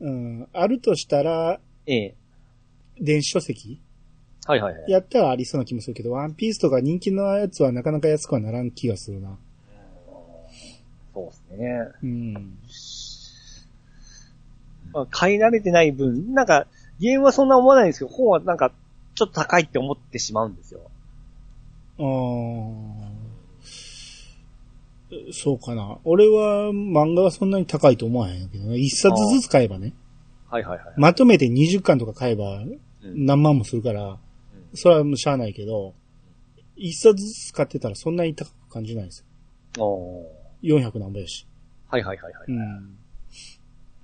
うん。あるとしたら、
ええ。
電子書籍？
はいはいはい。
やったらありそうな気もするけど、ワンピースとか人気のやつはなかなか安くはならん気がするな。
そうですね。
うん。
まあ、買い慣れてない分、なんか、ゲームはそんな思わないんですけど、本はなんか、ちょっと高いって思ってしまうんですよ。
あーそうかな。俺は漫画はそんなに高いと思わへんけどね。一冊ずつ買えばね。
はいはいはい。
まとめて20巻とか買えば
うん
何万もするから、それはもうしゃあないけど、一冊ずつ買ってたらそんなに高く感じないですよ。
おー
400何ぼやし。
はいはいはいはい。
うん。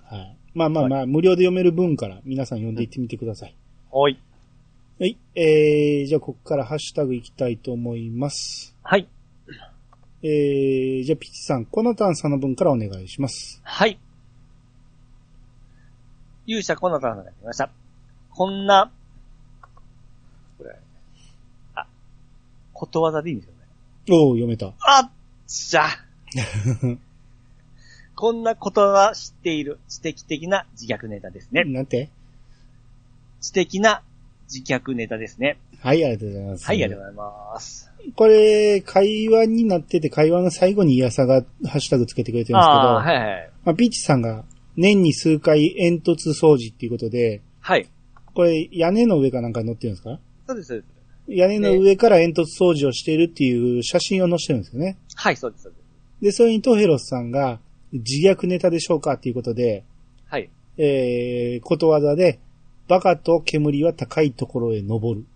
はい。まあまあまあ、無料で読める分から皆さん読んでいってみてください。
はい。
はい。えー、じゃあここからハッシュタグいきたいと思います。
はい。
えー、じゃあピチさん、コナタンさんの分からお願いします。
はい。勇者コナタンさんが来ました。こんな、これ、あ、ことわざでいいんですよね。
おー、読めた。
あっしゃ [laughs] こんなことは知っている知的的な自虐ネタですね。
なんて？
知的な自虐ネタですね。
はい、ありがとうございます。
はい、ありがとうございます。
これ、会話になってて、会話の最後にイヤサがハッシュタグつけてくれてるんですけど、
はいはい。
まあ、ピーチさんが年に数回煙突掃除っていうことで、
はい。
これ屋根の上かなんかに乗ってるんですか？
そうです。
屋根の上から煙突掃除をしているっていう写真を載せてるんですよね。
はい、そうです、そうです。
で、それにトヘロスさんが自虐ネタでしょうかっていうことで、
はい。
えー、ことわざで、バカと煙は高いところへ登る。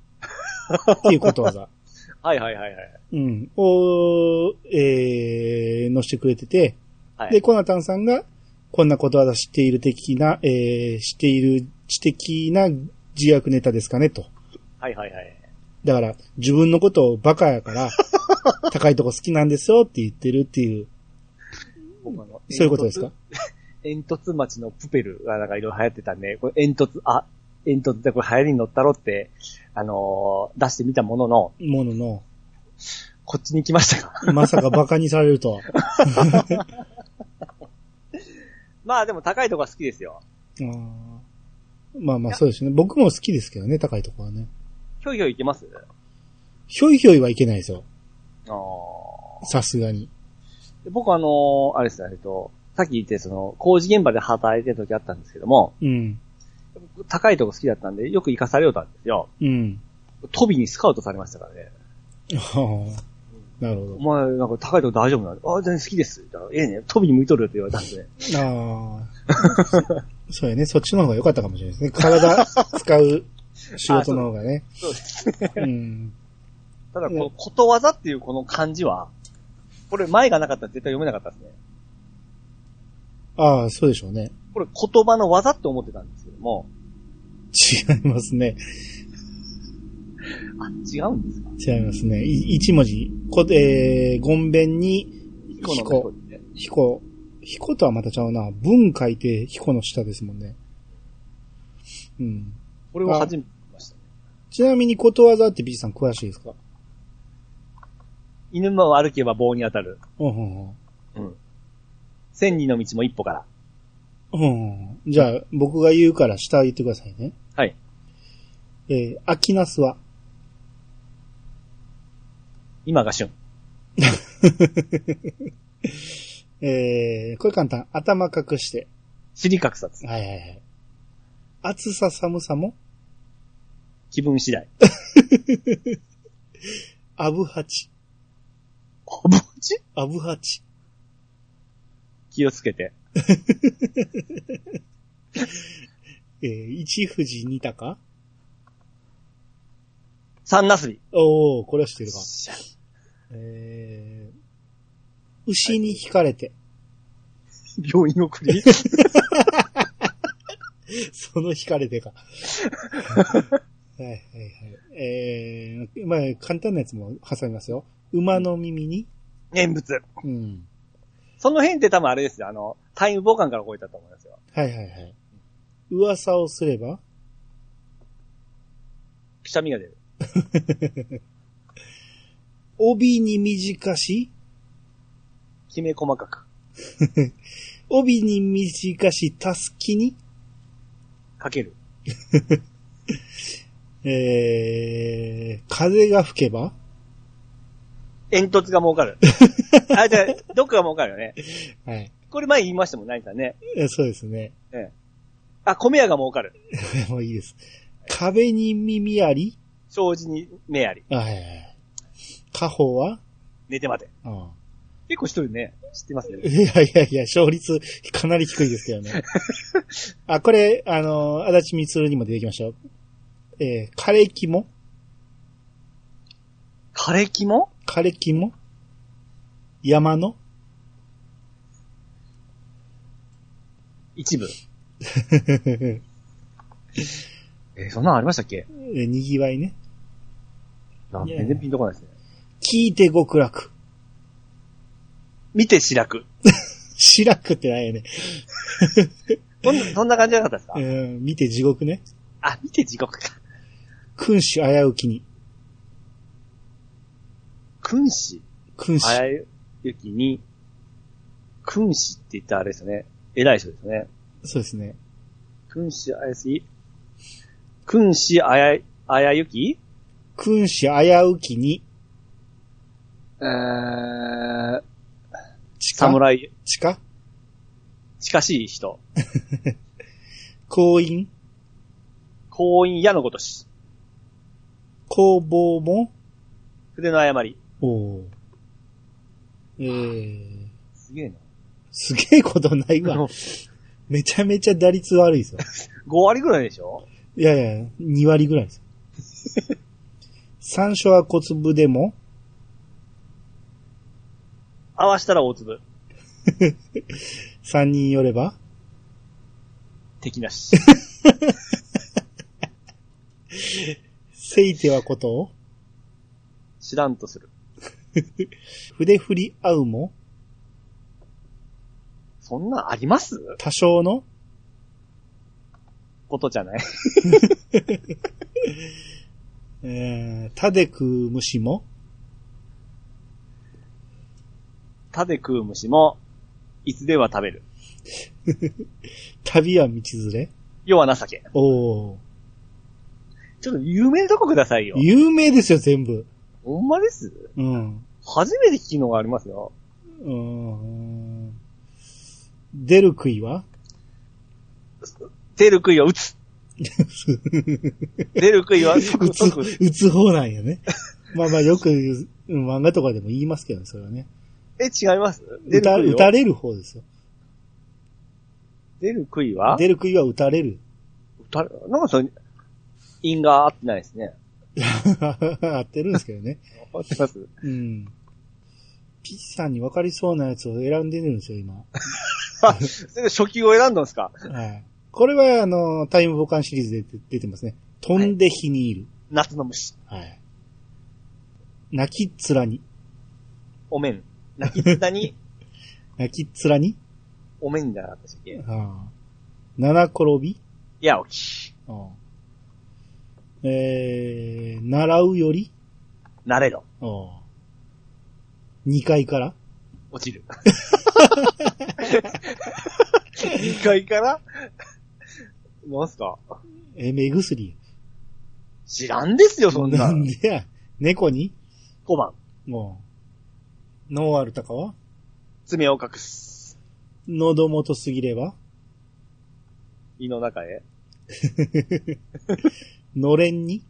っていうことわざ。[laughs]
はいはいはいはい。
うん。を、えー、載せてくれてて、
はい。
で、コナタンさんが、こんなことわざ知っている的な、えー、知っている知的な自虐ネタですかねと。
はいはいはい。
だから、自分のことをバカやから、[laughs] 高いとこ好きなんですよって言ってるっていう、そういうことですか？[laughs]
煙突町のプペルがなんかいろいろ流行ってたんで、これ煙突、あ、煙突でこれ流行りに乗ったろって、あのー出してみたものの、
ものの、
こっちに来ましたか。
まさかバカにされるとは。[laughs]
まあでも高いとこは好きですよ。
あーまあまあそうですね。僕も好きですけどね、高いとこはね。
ひょいひょい行けます？
ひょいひょいはいけないですよ。
あー
さすがに。
で僕あのーあれですね、えっと、さっき言ってその、工事現場で働いてる時あったんですけども、
うん。
高いとこ好きだったんで、よく行かされようとたんですよ。
うん。
飛びにスカウトされましたからね。
はあ、なる
お
ほ
前、なんか高いとこ大丈夫なの？あ、全然好きです。ええね、飛びに向いとるよって言われたんで。
ど。ああ。そうやね。そっちの方が良かったかもしれないですね。体使う仕事の方がね。
そうです。
うん。[laughs]
ただ、このことわざっていうこの漢字は、これ前がなかったら絶対読めなかったですね。
ああ、そうでしょうね。
これ言葉の技って思ってたんですけども、
違いますね。
あ、違うんですか？
違いますね。い一文字。こ、えー、ごんべんに、
彦の
彦
彦って。
彦。彦とはまたちゃうな。文書いて彦の下ですもんね。うん。
これを初めて見ましたね。
ちなみにことわざって B さん詳しいですか？
犬も歩けば棒に当たる。
うんうん
うん。千里の道も一歩から。
うん。うん。じゃあ、僕が言うから下言ってくださいね。
はい。
えー、秋ナスは、
今が旬。[laughs]
えー、これ簡単。頭隠して。
尻隠さず。
はいはいはい。暑さ寒さも、
気分次第。[laughs]
アブハチ。
おぼち
アブハチ。
気をつけて。[laughs]
えー、一富士二鷹？
三なすび。
おー、これは知ってるか。えー、牛に引かれて、
病院送り？[laughs]
その引かれてか。はいはいはい。えー、まあ、簡単なやつも挟みますよ。馬の耳に、
念仏。
うん。
その辺って多分あれですよ。あの、タイムボカンから動いたと思いますよ。
はいはいはい。噂をすれば、
くしゃみが出る。[laughs]
帯に短し、
きめ細かく。[laughs]
帯に短し、たすきに、
かける。[laughs]
えー、風が吹けば、
煙突が儲かる。[laughs] あ、じゃあ、どっかが儲かるよね。
はい。
これ前言いましたもん、何かね。
えそうですね。
ええ。あ、米屋が儲かる。[laughs]
もういいです。壁に耳あり？
障子に目あり。
あはいはいはい。家宝は？
寝て待て。
あ
結構一人ね、知ってますね。[laughs]
いやいやいや、勝率かなり低いですけどね。あ、これ、あの、足立みつるにも出てきましたよ。えー、枯れ木も
枯れ木も
枯れ木も山の？
一部。[laughs] えーそんなんありましたっけ？
えーにぎわいね。
あ
いや
全然ピンとこないですね。
聞いて極楽。
見て白く。[laughs]
白くってないよね。
そんな、そんな感じじゃなかったですか？
うん、見て地獄ね。
あ、見て地獄か。
君主危うきに。
君子。
君主。
あやゆきに、君子って言ったらあれですよね。偉い人ですね。
そうですね。
君子あやすい？君子あや、あやゆき？
君主危うきに。
えー、
地下？
侍、
地下？
近しい人。
婚姻
婚姻矢のごとし。
工房も
筆の誤り。
おーえー、
すげえな。
すげえことないわ。めちゃめちゃ打率悪いですよ。[laughs]
5割ぐらいでしょ？
いやいや、2割ぐらいです。[laughs] 山椒は小粒でも、
合わしたら大粒。[laughs]
3人よれば、
敵なし。
せいてはこと？を
知らんとする。[laughs]
筆振り合うも？
そんなんあります？
多少の？
ことじゃない [laughs]
えー、たで食う虫も？
歯で食う虫も、いつでは食べる。[laughs]
旅は道連れ？
世は情け。
おー。
ちょっと有名なとこくださいよ。
有名ですよ、全部。
ほんまです？
うん。
初めて聞くのがありますよ。
うーん。出る杭は？
出る杭は打つ。[laughs] 出る杭は
打
即
つ
即、
打つ方なんよね。まあまあよくうん漫画とかでも言いますけどね、それはね。
え、違います？出
打た
る杭は？
打たれる方ですよ。
出る杭は？
出る杭は打たれる。
打たれなんかそれ、因が合ってないですね。[laughs]
合ってるんですけどね。
合ってます
うん。ピッさんに分かりそうなやつを選んでるんですよ、今。[laughs]
初級を選んだんですか？
はい。これは、あの、タイムボカンシリーズで出てますね。飛んで火にいる。
夏の虫。
はい。泣きっ面に。
お面。泣きつだに、[laughs]
泣きっ面に？
お面じゃなかったっけ？
ああ。七転び？
やおき。
ああえー、習うより？
なれろ。
ああ。二階から？
落ちる。[laughs] 2階から？なんすか？
え、目薬？
知らんですよ、そんな。
なんでや？猫に
？5番。
もう。ノーアルタカは？
爪を隠す。
喉元すぎれば？
胃の中へ。[laughs]
のれんに？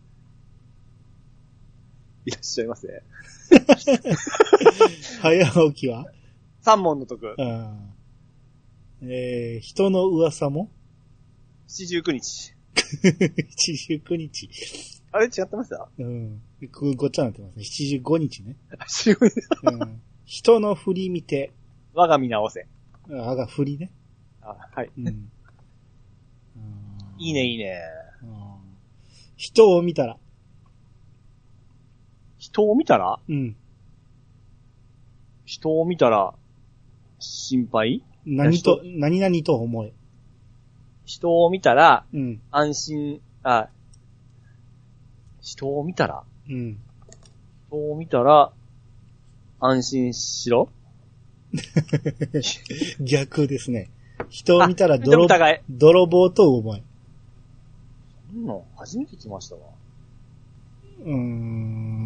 いらっしゃいませ。[laughs]
早起きは？
三問の徳。
ああえー、人の噂も？
七十九日。[laughs]
七十九日。
あれ違ってました？
うん。こごっちゃになってますね。七十五日ね。
七十九日。
うん。人の振り見て、
我が身直せ。
あが振りね。
あ、はい。
うん。
いいね、いいね。
うん。人を見たら、
人を見たら？
うん。
人を見たら、心配？
何と、何々と思え。
人を見たら、
うん。
安心、あ、人を見たら？
うん。
人を見たら、安心しろ？[laughs]
逆ですね。人を見たら
あ
泥
疑え、
泥棒と思え。
そんなん初めて来ましたわ。
うーん。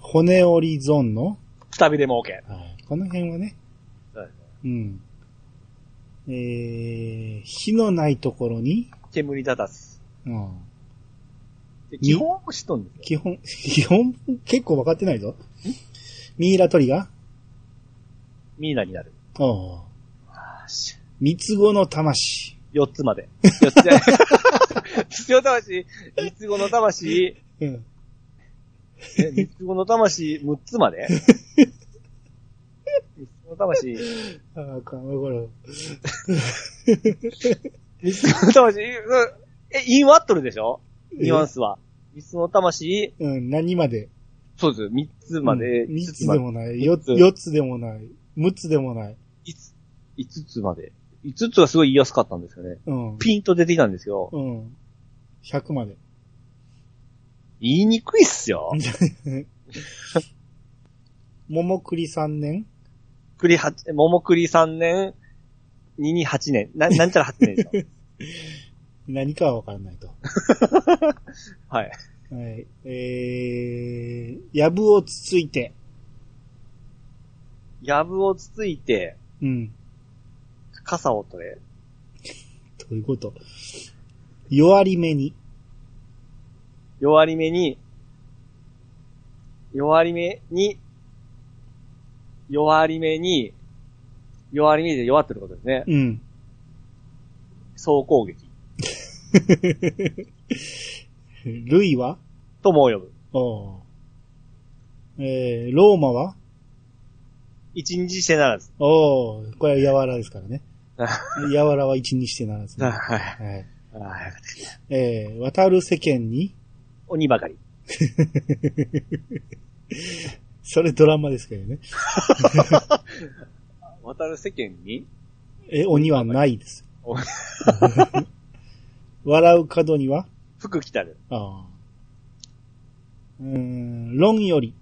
骨折りゾーンの、
くたびれも OK。
はい、この辺はね、
そうですね
うん。えー、火のないところに、
煙立たず。
うん、
で基本は知っとんですよ。
基本、[laughs] 基本結構分かってないぞ。ミイラ取りが？
ミーナになる。
おう三つ子の魂。
四つまで。四つじゃない。[laughs] 必要魂、三つ子の魂、
うん。
え三つ子の魂、六つまで？[laughs] 三つ子の魂、
ああ、かんわこれ。[laughs]
三つ子の魂、うんえ、インワットルでしょ？ニュアンスは。三つ子の魂、
うん、何まで？
そうです。三つまで、
うん三つ
五つまで、
でもない。四つ、四つでもない。六つでもない。
五つ、五つまで。五つがすごい言いやすかったんですよね。
うん。
ピンと出てきたんですよ。
うん。100まで。
言いにくいっすよ。[laughs]
桃栗三年？
栗八、桃栗三年、二に八年？な、[laughs] なんちゃら八年ですよ。[laughs]
何かはわからないと。
はい。
はい。えー、やぶをつついて。
やぶをつついて、
うん。
傘を取れ。
どういうこと？弱り目に。
弱り目に、弱り目に、弱り目に、弱り目で弱ってることですね。
うん。
総攻撃。[laughs]
類は？
とも呼ぶ。
おうえー、ローマは？
一日してならず。
おーこれは柔らですからね。[laughs] やわらは1にしてならず。
はい。
はい。
ああ、よかったです。
えー、渡る世間に、
鬼ばかり。[laughs]
それドラマですけどね。[laughs]
渡る世間に？
え、鬼はないです
お。[laughs]
笑う角には？
服着たる。
ああ。うーん、論より。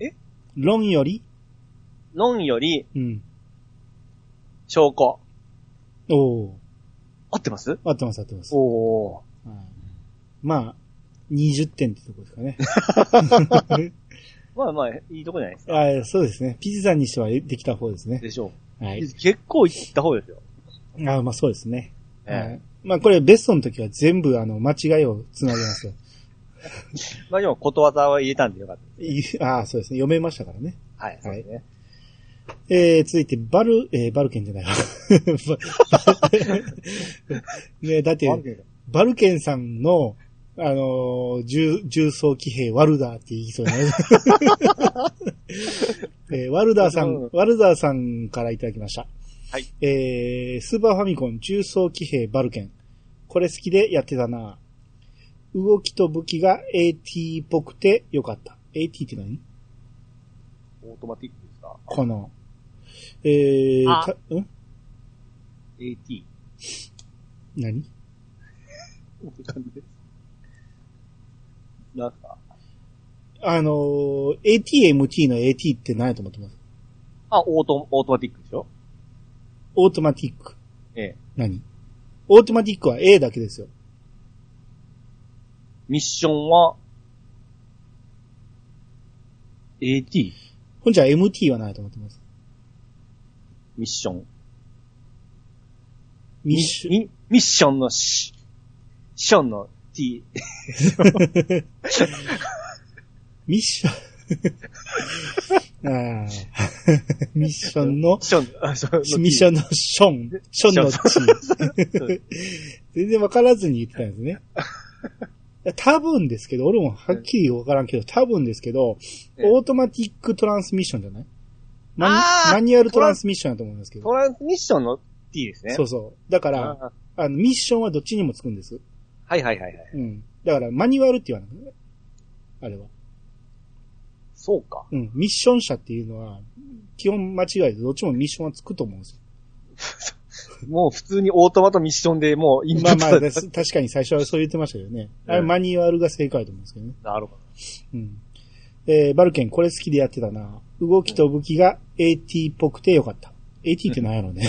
え？
論より？
論より
うん。
証拠。
おお
合ってます？
合ってます合ってます。
おお。
はいまあ、20点ってとこですかね。[laughs]
まあまあ、いいとこじゃないですか。
あそうですね。ピザにしてはできた方ですね。
でしょう。
はい。
結構行った方ですよ。
あまあそうですね。
ええ
はい。まあこれベストの時は全部あの間違いをつなげますよ。[laughs]
まあでも、ことわざは言えたんでよかったです。
いああ、そうですね。読めましたからね。
はい、そうですね。
えー、続いて、バル、えー、バルケンじゃないわ。[laughs] ねだって、バルケンさんの、あのー重、重装騎兵ワルダーって言いそうになる。[laughs] えーワルダーさん、ワルダーさんからいただきました。
はい。
えー、スーパーファミコン重装騎兵バルケン。これ好きでやってたな。動きと武器が AT っぽくてよかった。AT って何？
オートマティックですか？
この、えー、
あ
たん
?AT。
何？[laughs]
なんすか
あのー、ATMT の AT って何やと思ってます？
あ、オート、オートマティックでしょ？
オートマティック。
ええ。
何？オートマティックは A だけですよ。
ミッションは、AT?
ほんじゃ MT は何やと思ってます？
ミッション。
ミッション、
ミミッションのシ、ションの T。
ミッション？ミッションの、ミッションのション、ションのチ。全然わからずに言ってたんですね。多分ですけど、俺もはっきりわからんけど、多分ですけど、
ええ
オートマティックトランスミッションじゃない？マニマニュアルトランスミッションだと思うんですけど。
トランスミッションの T ですね。
そうそう。だから、
あ
あの、ミッションはどっちにもつくんです。
はいはいはいはい。
うん。だから、マニュアルって言わないね。あれは。
そうか。
うん。ミッション車っていうのは、基本間違いでどっちもミッションはつくと思うんですよ。[laughs]
もう普通にオートマトミッションでもうインプ
まあまあ、
ット
です確かに最初はそう言ってましたけどね。あれ
うん
マニュアルが正解だと思うんですけどね。
なるほど。
うん。えー、バルケンこれ好きでやってたな。動きと武器が AT っぽくてよかった。AT って何やろうね。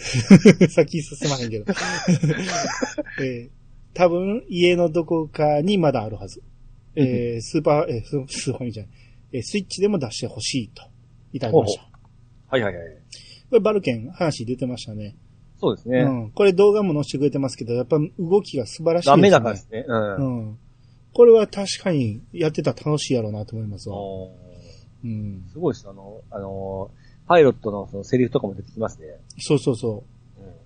[laughs] 先進まへんけど。[laughs] えー、多分家のどこかにまだあるはず。えー、スーパー、えー、ススーパーじゃない。えー、スイッチでも出してほしいと。いただきました。
はいはいはい。
これバルケン話出てましたね。
そうですね。
うん。これ動画も載せてくれてますけど、やっぱ動きが素晴らしいですね。
ダメだからですね。うん。
うん。これは確かにやってたら楽しいやろうなと思いますわ。うん。
すごいです。あの、あの、パイロットのそのセリフとかも出てきますね。
そうそうそ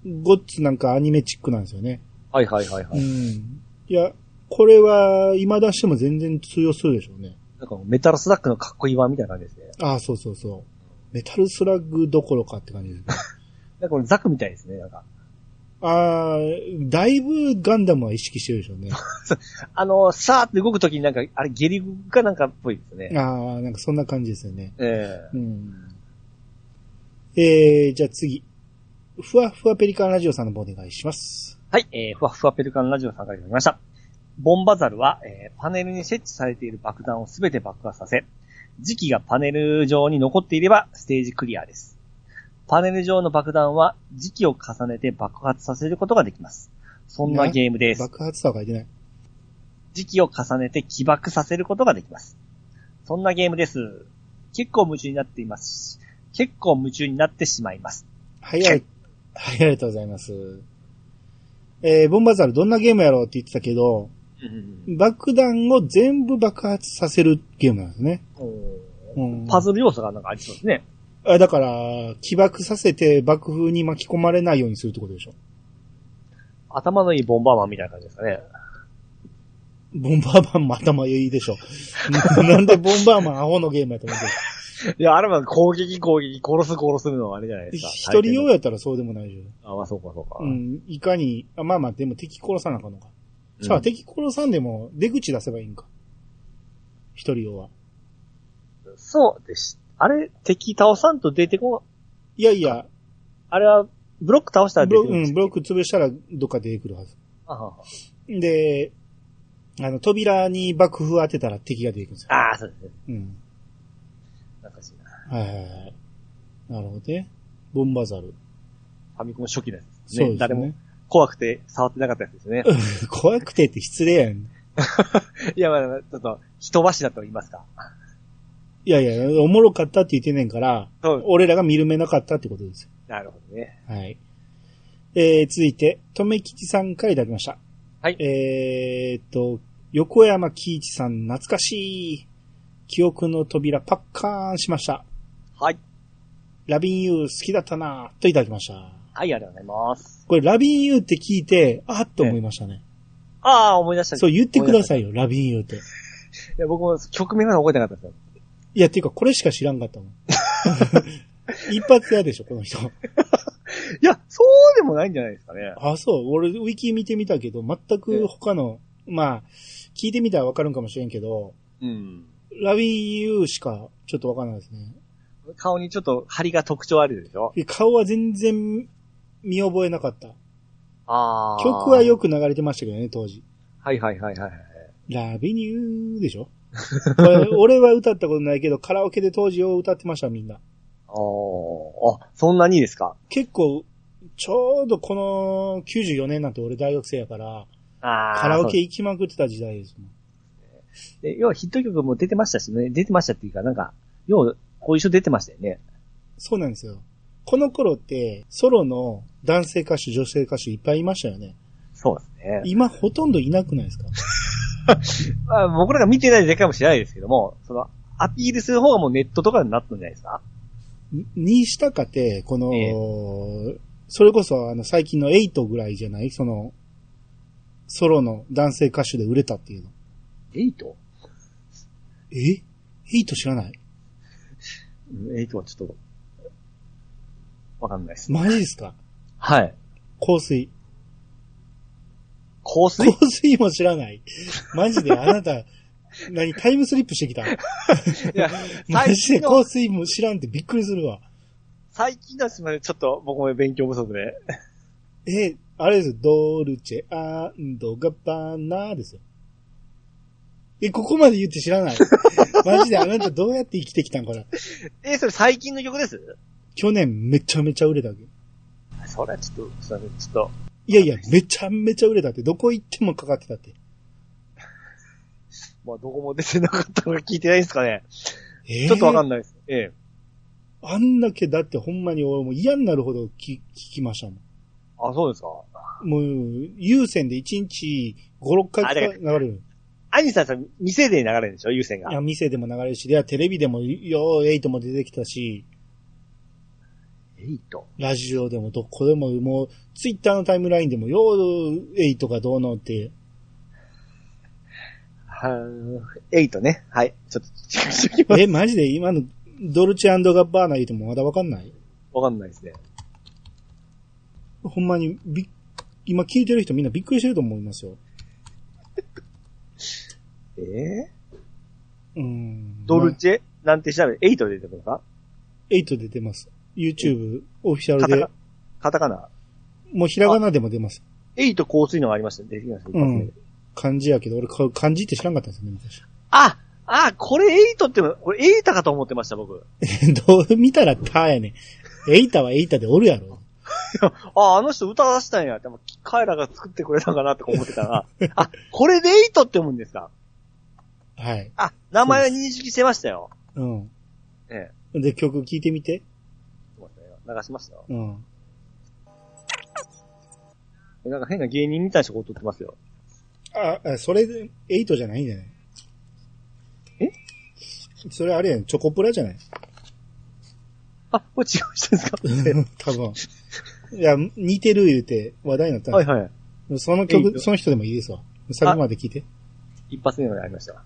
う。
ゴッツなんかアニメチックなんですよね。
はいはいはいはい。
うん。いや、これは今出しても全然通用するでしょうね。
なんかメタルスラックのかっこいい版みたいな感じですね。
ああ、そうそうそう。メタルスラッグどころかって感じですね。[laughs]
なんかこれザクみたいですね、なんか。
ああ、だいぶガンダムは意識してるでしょうね。[laughs]
あの、さーって動くときになんか、あれゲリかなんかっぽいですね。
ああ、なんかそんな感じですよね。
ええ
うん。えー、じゃあ次。ふわふわペリカンラジオさんの方お願いします。
はい、えー、ふわふわペルカンラジオさんからいただきました。ボンバザルは、えー、パネルに設置されている爆弾をすべて爆破させ、時期がパネル上に残っていればステージクリアです。パネル上の爆弾は時期を重ねて爆発させることができます。そんなゲームです。
爆発とは書いてない。
時期を重ねて起爆させることができます。そんなゲームです。結構夢中になっていますし。結構夢中になってしまいます。
はい、はい、はい、ありがとうございます。えー、ボンバザルどんなゲームやろうって言ってたけど、爆弾を全部爆発させるゲームなんですね。うん
パズル要素がなんかありそうですね。
あだから、起爆させて爆風に巻き込まれないようにするってことでしょ？
頭のいいボンバーマンみたいな感じですかね。
ボンバーマンも頭いいでしょ。[laughs] なんでボンバーマンアホのゲームやと思ってる？
いや、あれは攻撃攻撃、殺す殺すのはあれじゃないですか。
一人用やったらそうでもないよ。
あ、まあそうかそうか。
うん。いかに、あまあまあ、でも敵殺さなあかんのか。
うん
さあ、敵殺さんでも出口出せばいいんか。一人用は。
そうです。あれ、敵倒さんと出てこ、
いやいや、
あれは、ブロック倒したら出てくるんです
ブロック潰したらどっか出てくるはず。
あ
で、あの、扉に爆風当てたら敵が出てくるんですよ。
ああ、そうですね。
うん。
懐かしいな。
はいはいはい。なるほどね。ボンバザル。
ファミコン初期のやつですね。
そうですね。
誰も怖くて触ってなかったやつですね。[laughs]
怖くてって失礼やん。[laughs]
いや、まあ、ちょっと、人柱と言いますか。
いやいや、おもろかったって言ってんねんから。俺らが見る目なかったってことですよ。
なるほどね。
はい。えー、続いて、とめきちさんからいただきました。
はい
えーっと、横山喜一さん懐かしい。記憶の扉パッカーンしました。
はい。
ラビンユー好きだったなといただきました。
はい、ありがとうございます。
これラビンユーって聞いて、あっと思いましたね。
ああ、思い出した。
そう言ってくださ
い。
いよ、ラビンユーって。
いや、僕も曲名まで覚えてなかったですよ。
いや、っていうかこれしか知らんかったもん。[laughs] 一発屋でしょ、この人。
いや、そうでもないんじゃないですかね。
あ、そう。俺、ウィキ見てみたけど、全く他の、まあ、聞いてみたらわかるんかもしれんけど、
うん。
ラビンユーしかちょっとわかんないですね。
顔にちょっと張りが特徴あるでしょ
で顔は全然見覚えなかった。
あ
曲はよく流れてましたけどね、当時。
はいはいはいはいはい。
ラビニューでしょ [laughs] 俺は歌ったことないけど、カラオケで当時を歌ってました、みんな。
おーあ、そんなにですか？
結構、ちょうどこの94年なんて俺大学生やから、
ああ。
カラオケ行きまくってた時代ですもん。
で要はヒット曲も出てましたしね。出てましたっていうか、なんか、要は、ご一緒出てましたよね。
そうなんですよ。この頃って、ソロの男性歌手、女性歌手いっぱいいましたよね。
そうですね。
今ほとんどいなくないですか？[laughs]
まあ、僕らが見てないだけかもしれないですけども、その、アピールする方がもうネットとかになったんじゃないですか？
ににしたかて、この、
え
それこそあの最近のエイトぐらいじゃない？その、ソロの男性歌手で売れたっていうの。
エイト？
え？エイト知らない？
エイトはちょっと、わかんないです。
マジですか？
はい。
香水。
香水？
香水も知らないマジであなた、[laughs] 何タイムスリップしてきた？
いや、[laughs]
マ
最
ジで香水も知らんってびっくりするわ。
最近のすみません、ちょっと僕も勉強不足で。
え、あれですよ、ドルチェ、アンドガバナですよ。え、ここまで言って知らない？[laughs] マジであなたどうやって生きてきたんかな
え、それ最近の曲です？
去年めちゃめちゃ売れたわけ。
それはちょっと、すみません、ちょっと、
いやいや、めちゃめちゃ売れたって、どこ行ってもかかってたって。[laughs]
まあ、どこも出てなかったのが聞いてないですかね。
えー？
ちょっとわかんないです。ええ。
あんだけだってほんまに俺もう嫌になるほど聞聞きましたもん。
あ、そうですか。
もう、有線で1日5、6回流れる。
アニさんさ、店で流れるんでしょ？優先が
い。や、店でも流れるし、いや、テレビでも、よー、エイトも出てきたし、
エイト
ラジオでもどこでも、もう、ツイッターのタイムラインでも、よー、エイトがどうのって、
はーエイトね。はい。ちょっと、します。
え、マジで今のドルチェガッバーナ言うてもまだわかんない
わかんないですね。
ほんまにび、今聞いてる人みんなびっくりしてると思いますよ。
ええ
うん。
ドルチェ、なんて調べ、エイト出てくるか
エイトで出ます。YouTube オフィシャルで
カタカ、ナ。
もうひらがなでも出ます。
エイト香水のがありましたね。出てきました。
うん。漢字やけど、俺か漢字って知らんかったんですよね、昔。
ああ、これエイトっての、これエイタかと思ってました、僕。[laughs]
どう見たらタやねん。エイタはエイタでおるやろ。[laughs]
あ、あの人歌出したんや。でも、彼らが作ってくれたんかなとか思ってたら、[laughs] あ、これでエイトって思うんですか？
はい。
あ、名前は認識してましたよ。
うん。
え
で、曲聴いてみて。
え。流しました？よ。
うん。
えなんか変な芸人みたいな人が撮ってますよ。
あ、あそれで、エイトじゃないんじゃない？
え？
それあれやん、チョコプラじゃない？
あ、これ違う人ですか？[laughs]
多分。いや、似てる言うて話題になった
はいはい。
その曲、
ト
その人でもいいですわ。最後まで聞いて。
一発目のがありました。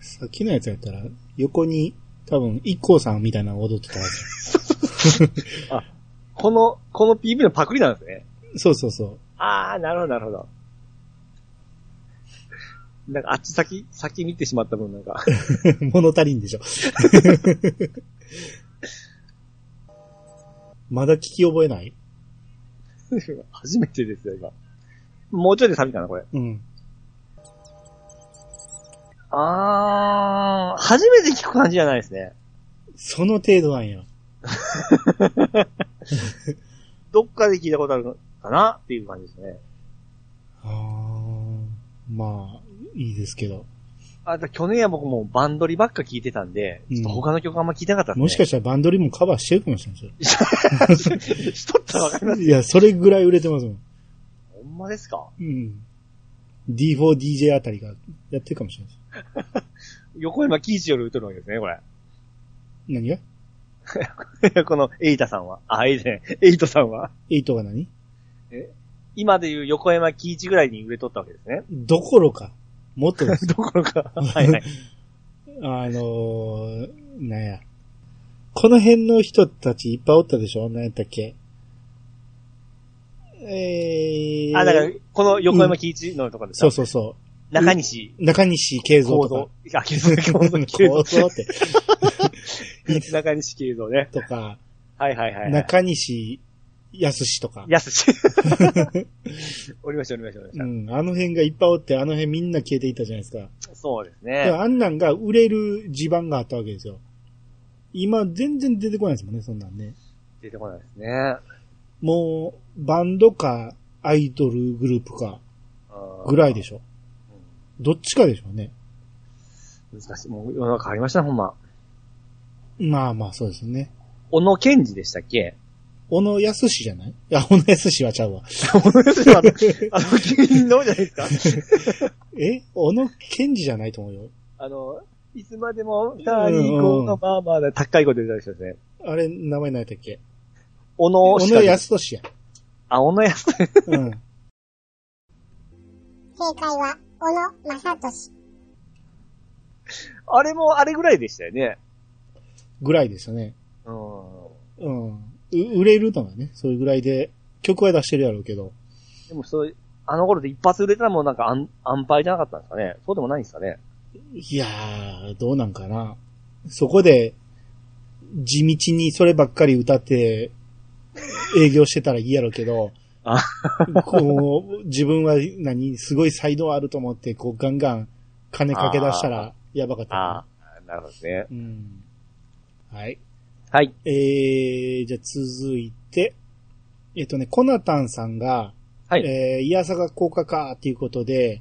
さっきのやつやったら、横に多分、一光さんみたいなの踊ってたはず。
この、この PV のパクリなんですね。
そうそうそ
あー、なるほど、なるほど。なんか、あっち先、先見てしまった分なんか。
う。[laughs] 物足りんでしょ。[laughs] まだ聞き覚えない？[laughs]
初めてですよ、今。もうちょいでサビかな、これ。
うん。
あー、初めて聞く感じじゃないですね。
その程度なんや。[laughs]
どっかで聞いたことあるのかなっていう感じですね。
あーまあ、いいですけど。
あ、だ去年は僕もうバンドリばっか聞いてたんで、ちょっと他の曲あんま聞いてなかったですね。
もしかしたらバンドリもカバーしてるかもしれないですよ。[laughs]
しとったらわかります
いや、それぐらい売れてますもん。
ほんまですか？
うん。D4DJ あたりがやってるかもしれないです。[laughs]
横山キイチより売ってるわけですね、これ。
何が？[laughs]
このエイタさんは。あ、エイタね。エイトさんは？
エイトが何？
今でいう横山キイチぐらいに売れとったわけですね。
どころか。もっとです。[laughs]
どころか。はいはい。
あのー、なんや。この辺の人たちいっぱいおったでしょ？何やったっけ？えー、
あ、だから、この横山キイチのところで
そうそうそ
中西
う。中西慶三
構
と
造
か。。
あ、[laughs] 慶三、慶
構造って。
三。[laughs] 中西慶三ね。
とか、
はいはいはいはい。
中西康史とか。
やすし。[laughs] おりましたおりましたおりまし
うん、あの辺がいっぱいおって、あの辺みんな消えていったじゃないですか。
た。そうですね。
あんなんが売れる地盤があったわけですよ。今全然出てこないですもんね、そんなんね。
出てこないですね。
もう、バンドか、アイドルグループか、ぐらいでしょ。どっちかでしょうね。
難しい。もう世の中変わりましたね、ほんま。
まあまあ、そうですね。
小野健二でしたっけ？
小野康史じゃない？いや、小野康史はちゃうわ。
小野康は、[laughs] あの、金のじゃないですか？
え？小野健二じゃないと思うよ。
あの、いつまでも二人このままで高いこと言った人ですね。
あれ、名前何やったっけ？
小野
小野康俊や。
あ、小野康
うん。
正解は、小野正俊。
あれもあれぐらいでしたよね。
ぐらいですよね。
うん。
うん。う売れるのがね、それぐらいで、曲は出してるやろうけど。
でもそういう、あの頃で一発売れたらもうなんか安、安牌じゃなかったんですかね。そうでもないんですかね。
いやー、どうなんかな。そこで、地道にそればっかり歌って、営業してたらいいやろうけど
あ、[laughs]
こう、自分は何、すごい才能あると思って、こう、ガンガン金かけ出したら、やばかった
あ
な。
あ、なるほどね。
うん。はい。
はい。
えー、じゃあ続いて、えっとね、コナタンさんが、
はい。
えー、イヤサガ効果かっていうことで、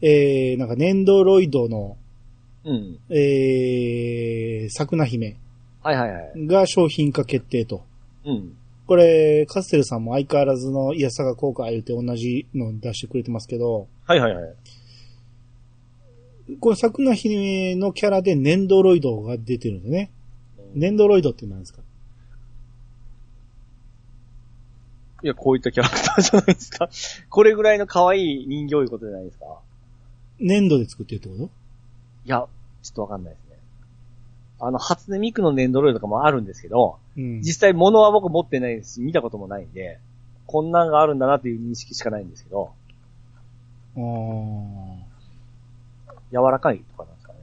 えー、なんか、粘土ロイドの、
うん。
えー、桜姫
はいはいはい。
が商品化決定と。
うん。
これ、カステルさんも相変わらずのイヤサガ効果言うて同じの出してくれてますけど、
はいはいはい。
この桜姫のキャラで粘土ロイドが出てるんですね。粘土ロイドって何ですか？
いや、こういったキャラクターじゃないですか。[laughs] これぐらいの可愛い人形いうことじゃないですか。
粘土で作ってるってこと？
いや、ちょっとわかんないですね。あの、初音ミクの粘土ロイドとかもあるんですけど、
うん。
実際物は僕持ってないですし、見たこともないんで、こんなんがあるんだなっていう認識しかないんですけど、
あー
柔らかいとかなんですかね。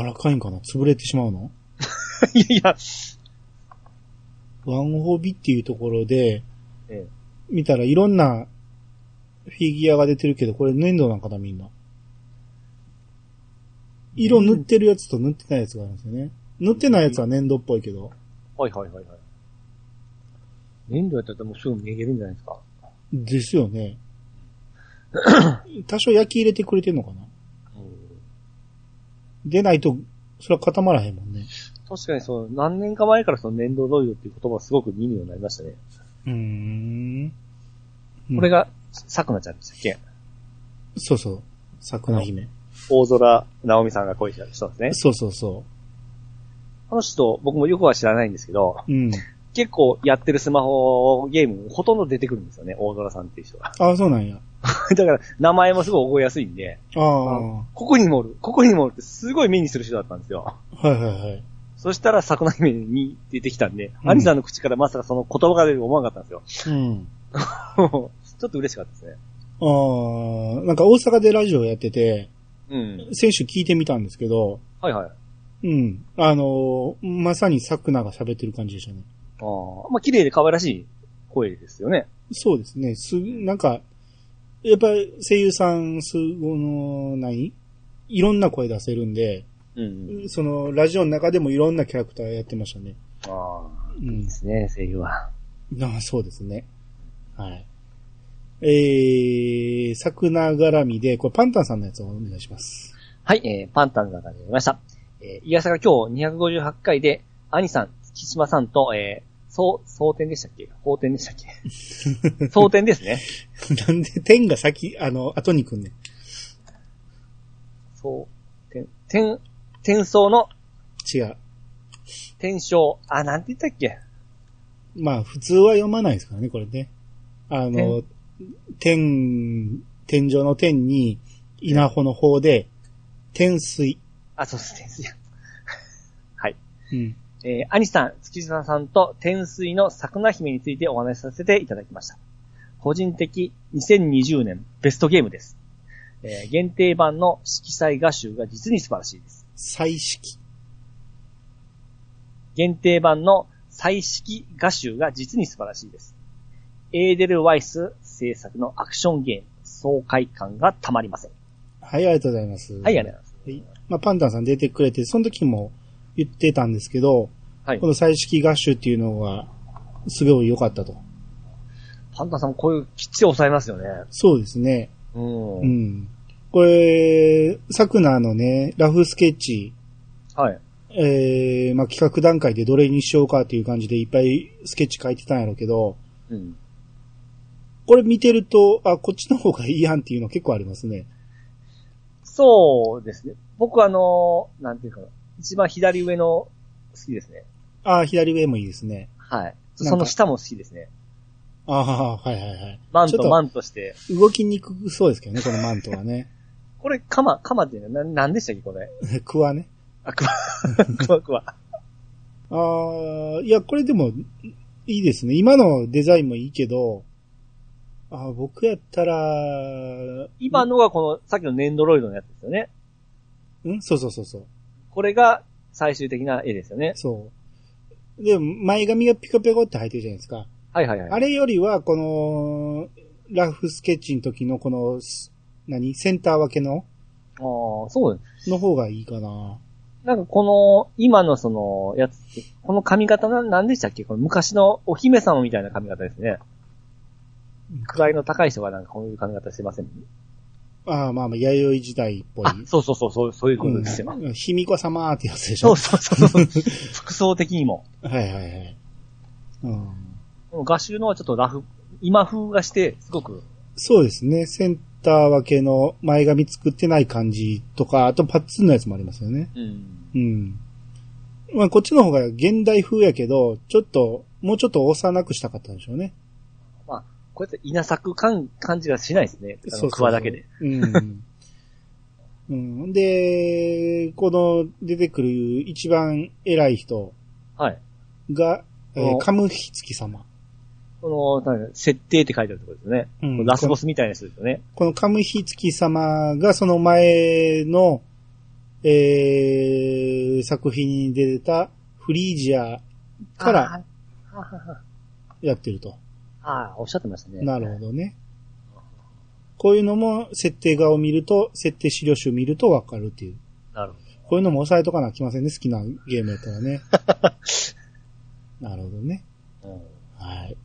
柔らかいんかな？潰れてしまうの？
い [laughs] やいや、
ワンホビっていうところで、
ええ
見たらいろんなフィギュアが出てるけど、これ粘土なんかなみんな。色塗ってるやつと塗ってないやつがあるんですよね。塗ってないやつは粘土っぽいけど。
はいはいはいはい。粘土やったらもうすぐ見えるんじゃないですか。
ですよね。[coughs] 多少焼き入れてくれてんのかな
うん
でないと、それは固まらへんもんね。
確かにそう、何年か前からその粘土ロイドっていう言葉をすごく見るようになりましたね。
うーん。
これが、さくなちゃんでしたっけ？
そうそう。桜姫。
大空直美さんが恋した人ですね。
そうそうそ
あの人、僕もよくは知らないんですけど、
う。うん。
結構やってるスマホゲームほとんど出てくるんですよね、大空さんっていう人が。
ああ、そうなんや。[laughs]
だから、名前もすごい覚えやすいんで、
あ
ここにもおる、ここにもおるってすごい目にする人だったんですよ。
いはいはい。
そしたら、桜姫に出てきたんで、
うん
兄さんの口からまさかその言葉が出ると思わなかったんですよ。
うん。[laughs]
ちょっと嬉しかったですね。
ああ、なんか大阪でラジオやってて、
うん。
先週聞いてみたんですけど、
はいはい。
うん。あのーまさにサクナが喋ってる感じでしたね。
ああ、まあ、綺麗で可愛らしい声ですよね。
そうですね。す、なんか、やっぱり声優さん、す、この、何いろんな声出せるんで、
うん。
その、ラジオの中でもいろんなキャラクターやってましたね。
ああ、
うん
いいですね、声優は。
ああそうですね。はい。えー、桜絡みで、これパンタンさんのやつをお願いします。
はい、えー、パンタンの中で出ました。えー、イヤサが今日258回で、兄さん、月島さんと、えー、そう、蒼天でしたっけ？法天でしたっけ？[laughs] 蒼天ですね。
なんで天が先、あの、後に来んねん。
そう、天、天、天層の
違う。
天正。あ、なんて言ったっけ？
まあ、普通は読まないですからね、これね。あの、天、天井の天に、稲穂の方で、天水。
あ、そうです、天水。はい。
うん。
えー、兄さん、月島さんと天水の桜姫についてお話しさせていただきました。個人的2020年ベストゲームです。えー、限定版の色彩画集が実に素晴らしいです。
彩色。
限定版の彩色画集が実に素晴らしいです。エーデル・ワイス制作のアクションゲーム、爽快感がたまりません。
はい、ありがとうございます。
はい、ありがとうございます。
はい。まあ、パンタンさん出てくれて、その時も言ってたんですけど、
はい
こ。の彩色合衆っていうのが、すごい良かったと。
パンタンさんもこういうきっちり抑えますよね。
そうですね。
うん。
うん。これ、サクナのね、ラフスケッチ、
はい。
えー、まあ、企画段階でどれにしようかっていう感じでいっぱいスケッチ書いてたんやろうけど、
うん。
これ見てると、あ、こっちの方がいいやんっていうの結構ありますね。
そうですね。僕あの、なんていうかな、一番左上の好きですね。
あ、左上もいいですね。
はい。その下も好きですね。
ああ、はいはいはい。
マントマントして。
動きにくそうですけどね、このマントはね。[laughs]
これ、カマ、カマっていうの？はな、なんでしたっけ、これ？[laughs]
クワね。
あ、クワ、[laughs] クワクワ。
ああ、いや、これでも、いいですね。今のデザインもいいけど、あー僕やったら、
今のがこの、さっきのネンドロイドのやつですよね。
ん？そうそうそうそう。
これが最終的な絵ですよね。
そう。で、前髪がピコピコって入ってるじゃないですか。
はいはいはい。
あれよりは、この、ラフスケッチの時のこの、す何？センター分けの？
ああ、そうです。
の方がいいかな。
なんかこの、今のその、やつって、この髪型な、なんでしたっけ？この昔のお姫様みたいな髪型ですね。位の高い人がなんかこういう髪型してません？
ああ、まあまあ、弥生時代っぽい。
あ、そうそうそう、そうそういうことですよ。
うん卑弥呼様ってやつでしょ
そうそうそうそう。服装的にも。
はいはいはい。うん。
この画集のはちょっとラフ、今風がして、すごく、
そうですね。センター分けの前髪作ってない感じとか、あとパッツンのやつもありますよね。
うん。
うん。まあ、こっちの方が現代風やけど、ちょっと、もうちょっと幼くしたかったんでしょうね。
まあ、こうやって稲作感、感じがしないですね。あの、クワだけで。。
うん。うん。で、この出てくる一番偉い人
はい。
が、えー
お
カムヒツキ様。
この、なんか設定って書いてあるところですよね。
うん
ラスボスみたいなやつですよね。
このカムヒツキ様がその前の、えー、作品に出てたフリージアからやってると。
あー、おっしゃってましたね。
なるほどね。こういうのも設定画を見ると、設定資料集見るとわかるっていう。
なるほ
こういうのも押さえとかなきませんね、好きなゲームやったらね。[laughs] なるほどね。
ど。うん
はい。
はい。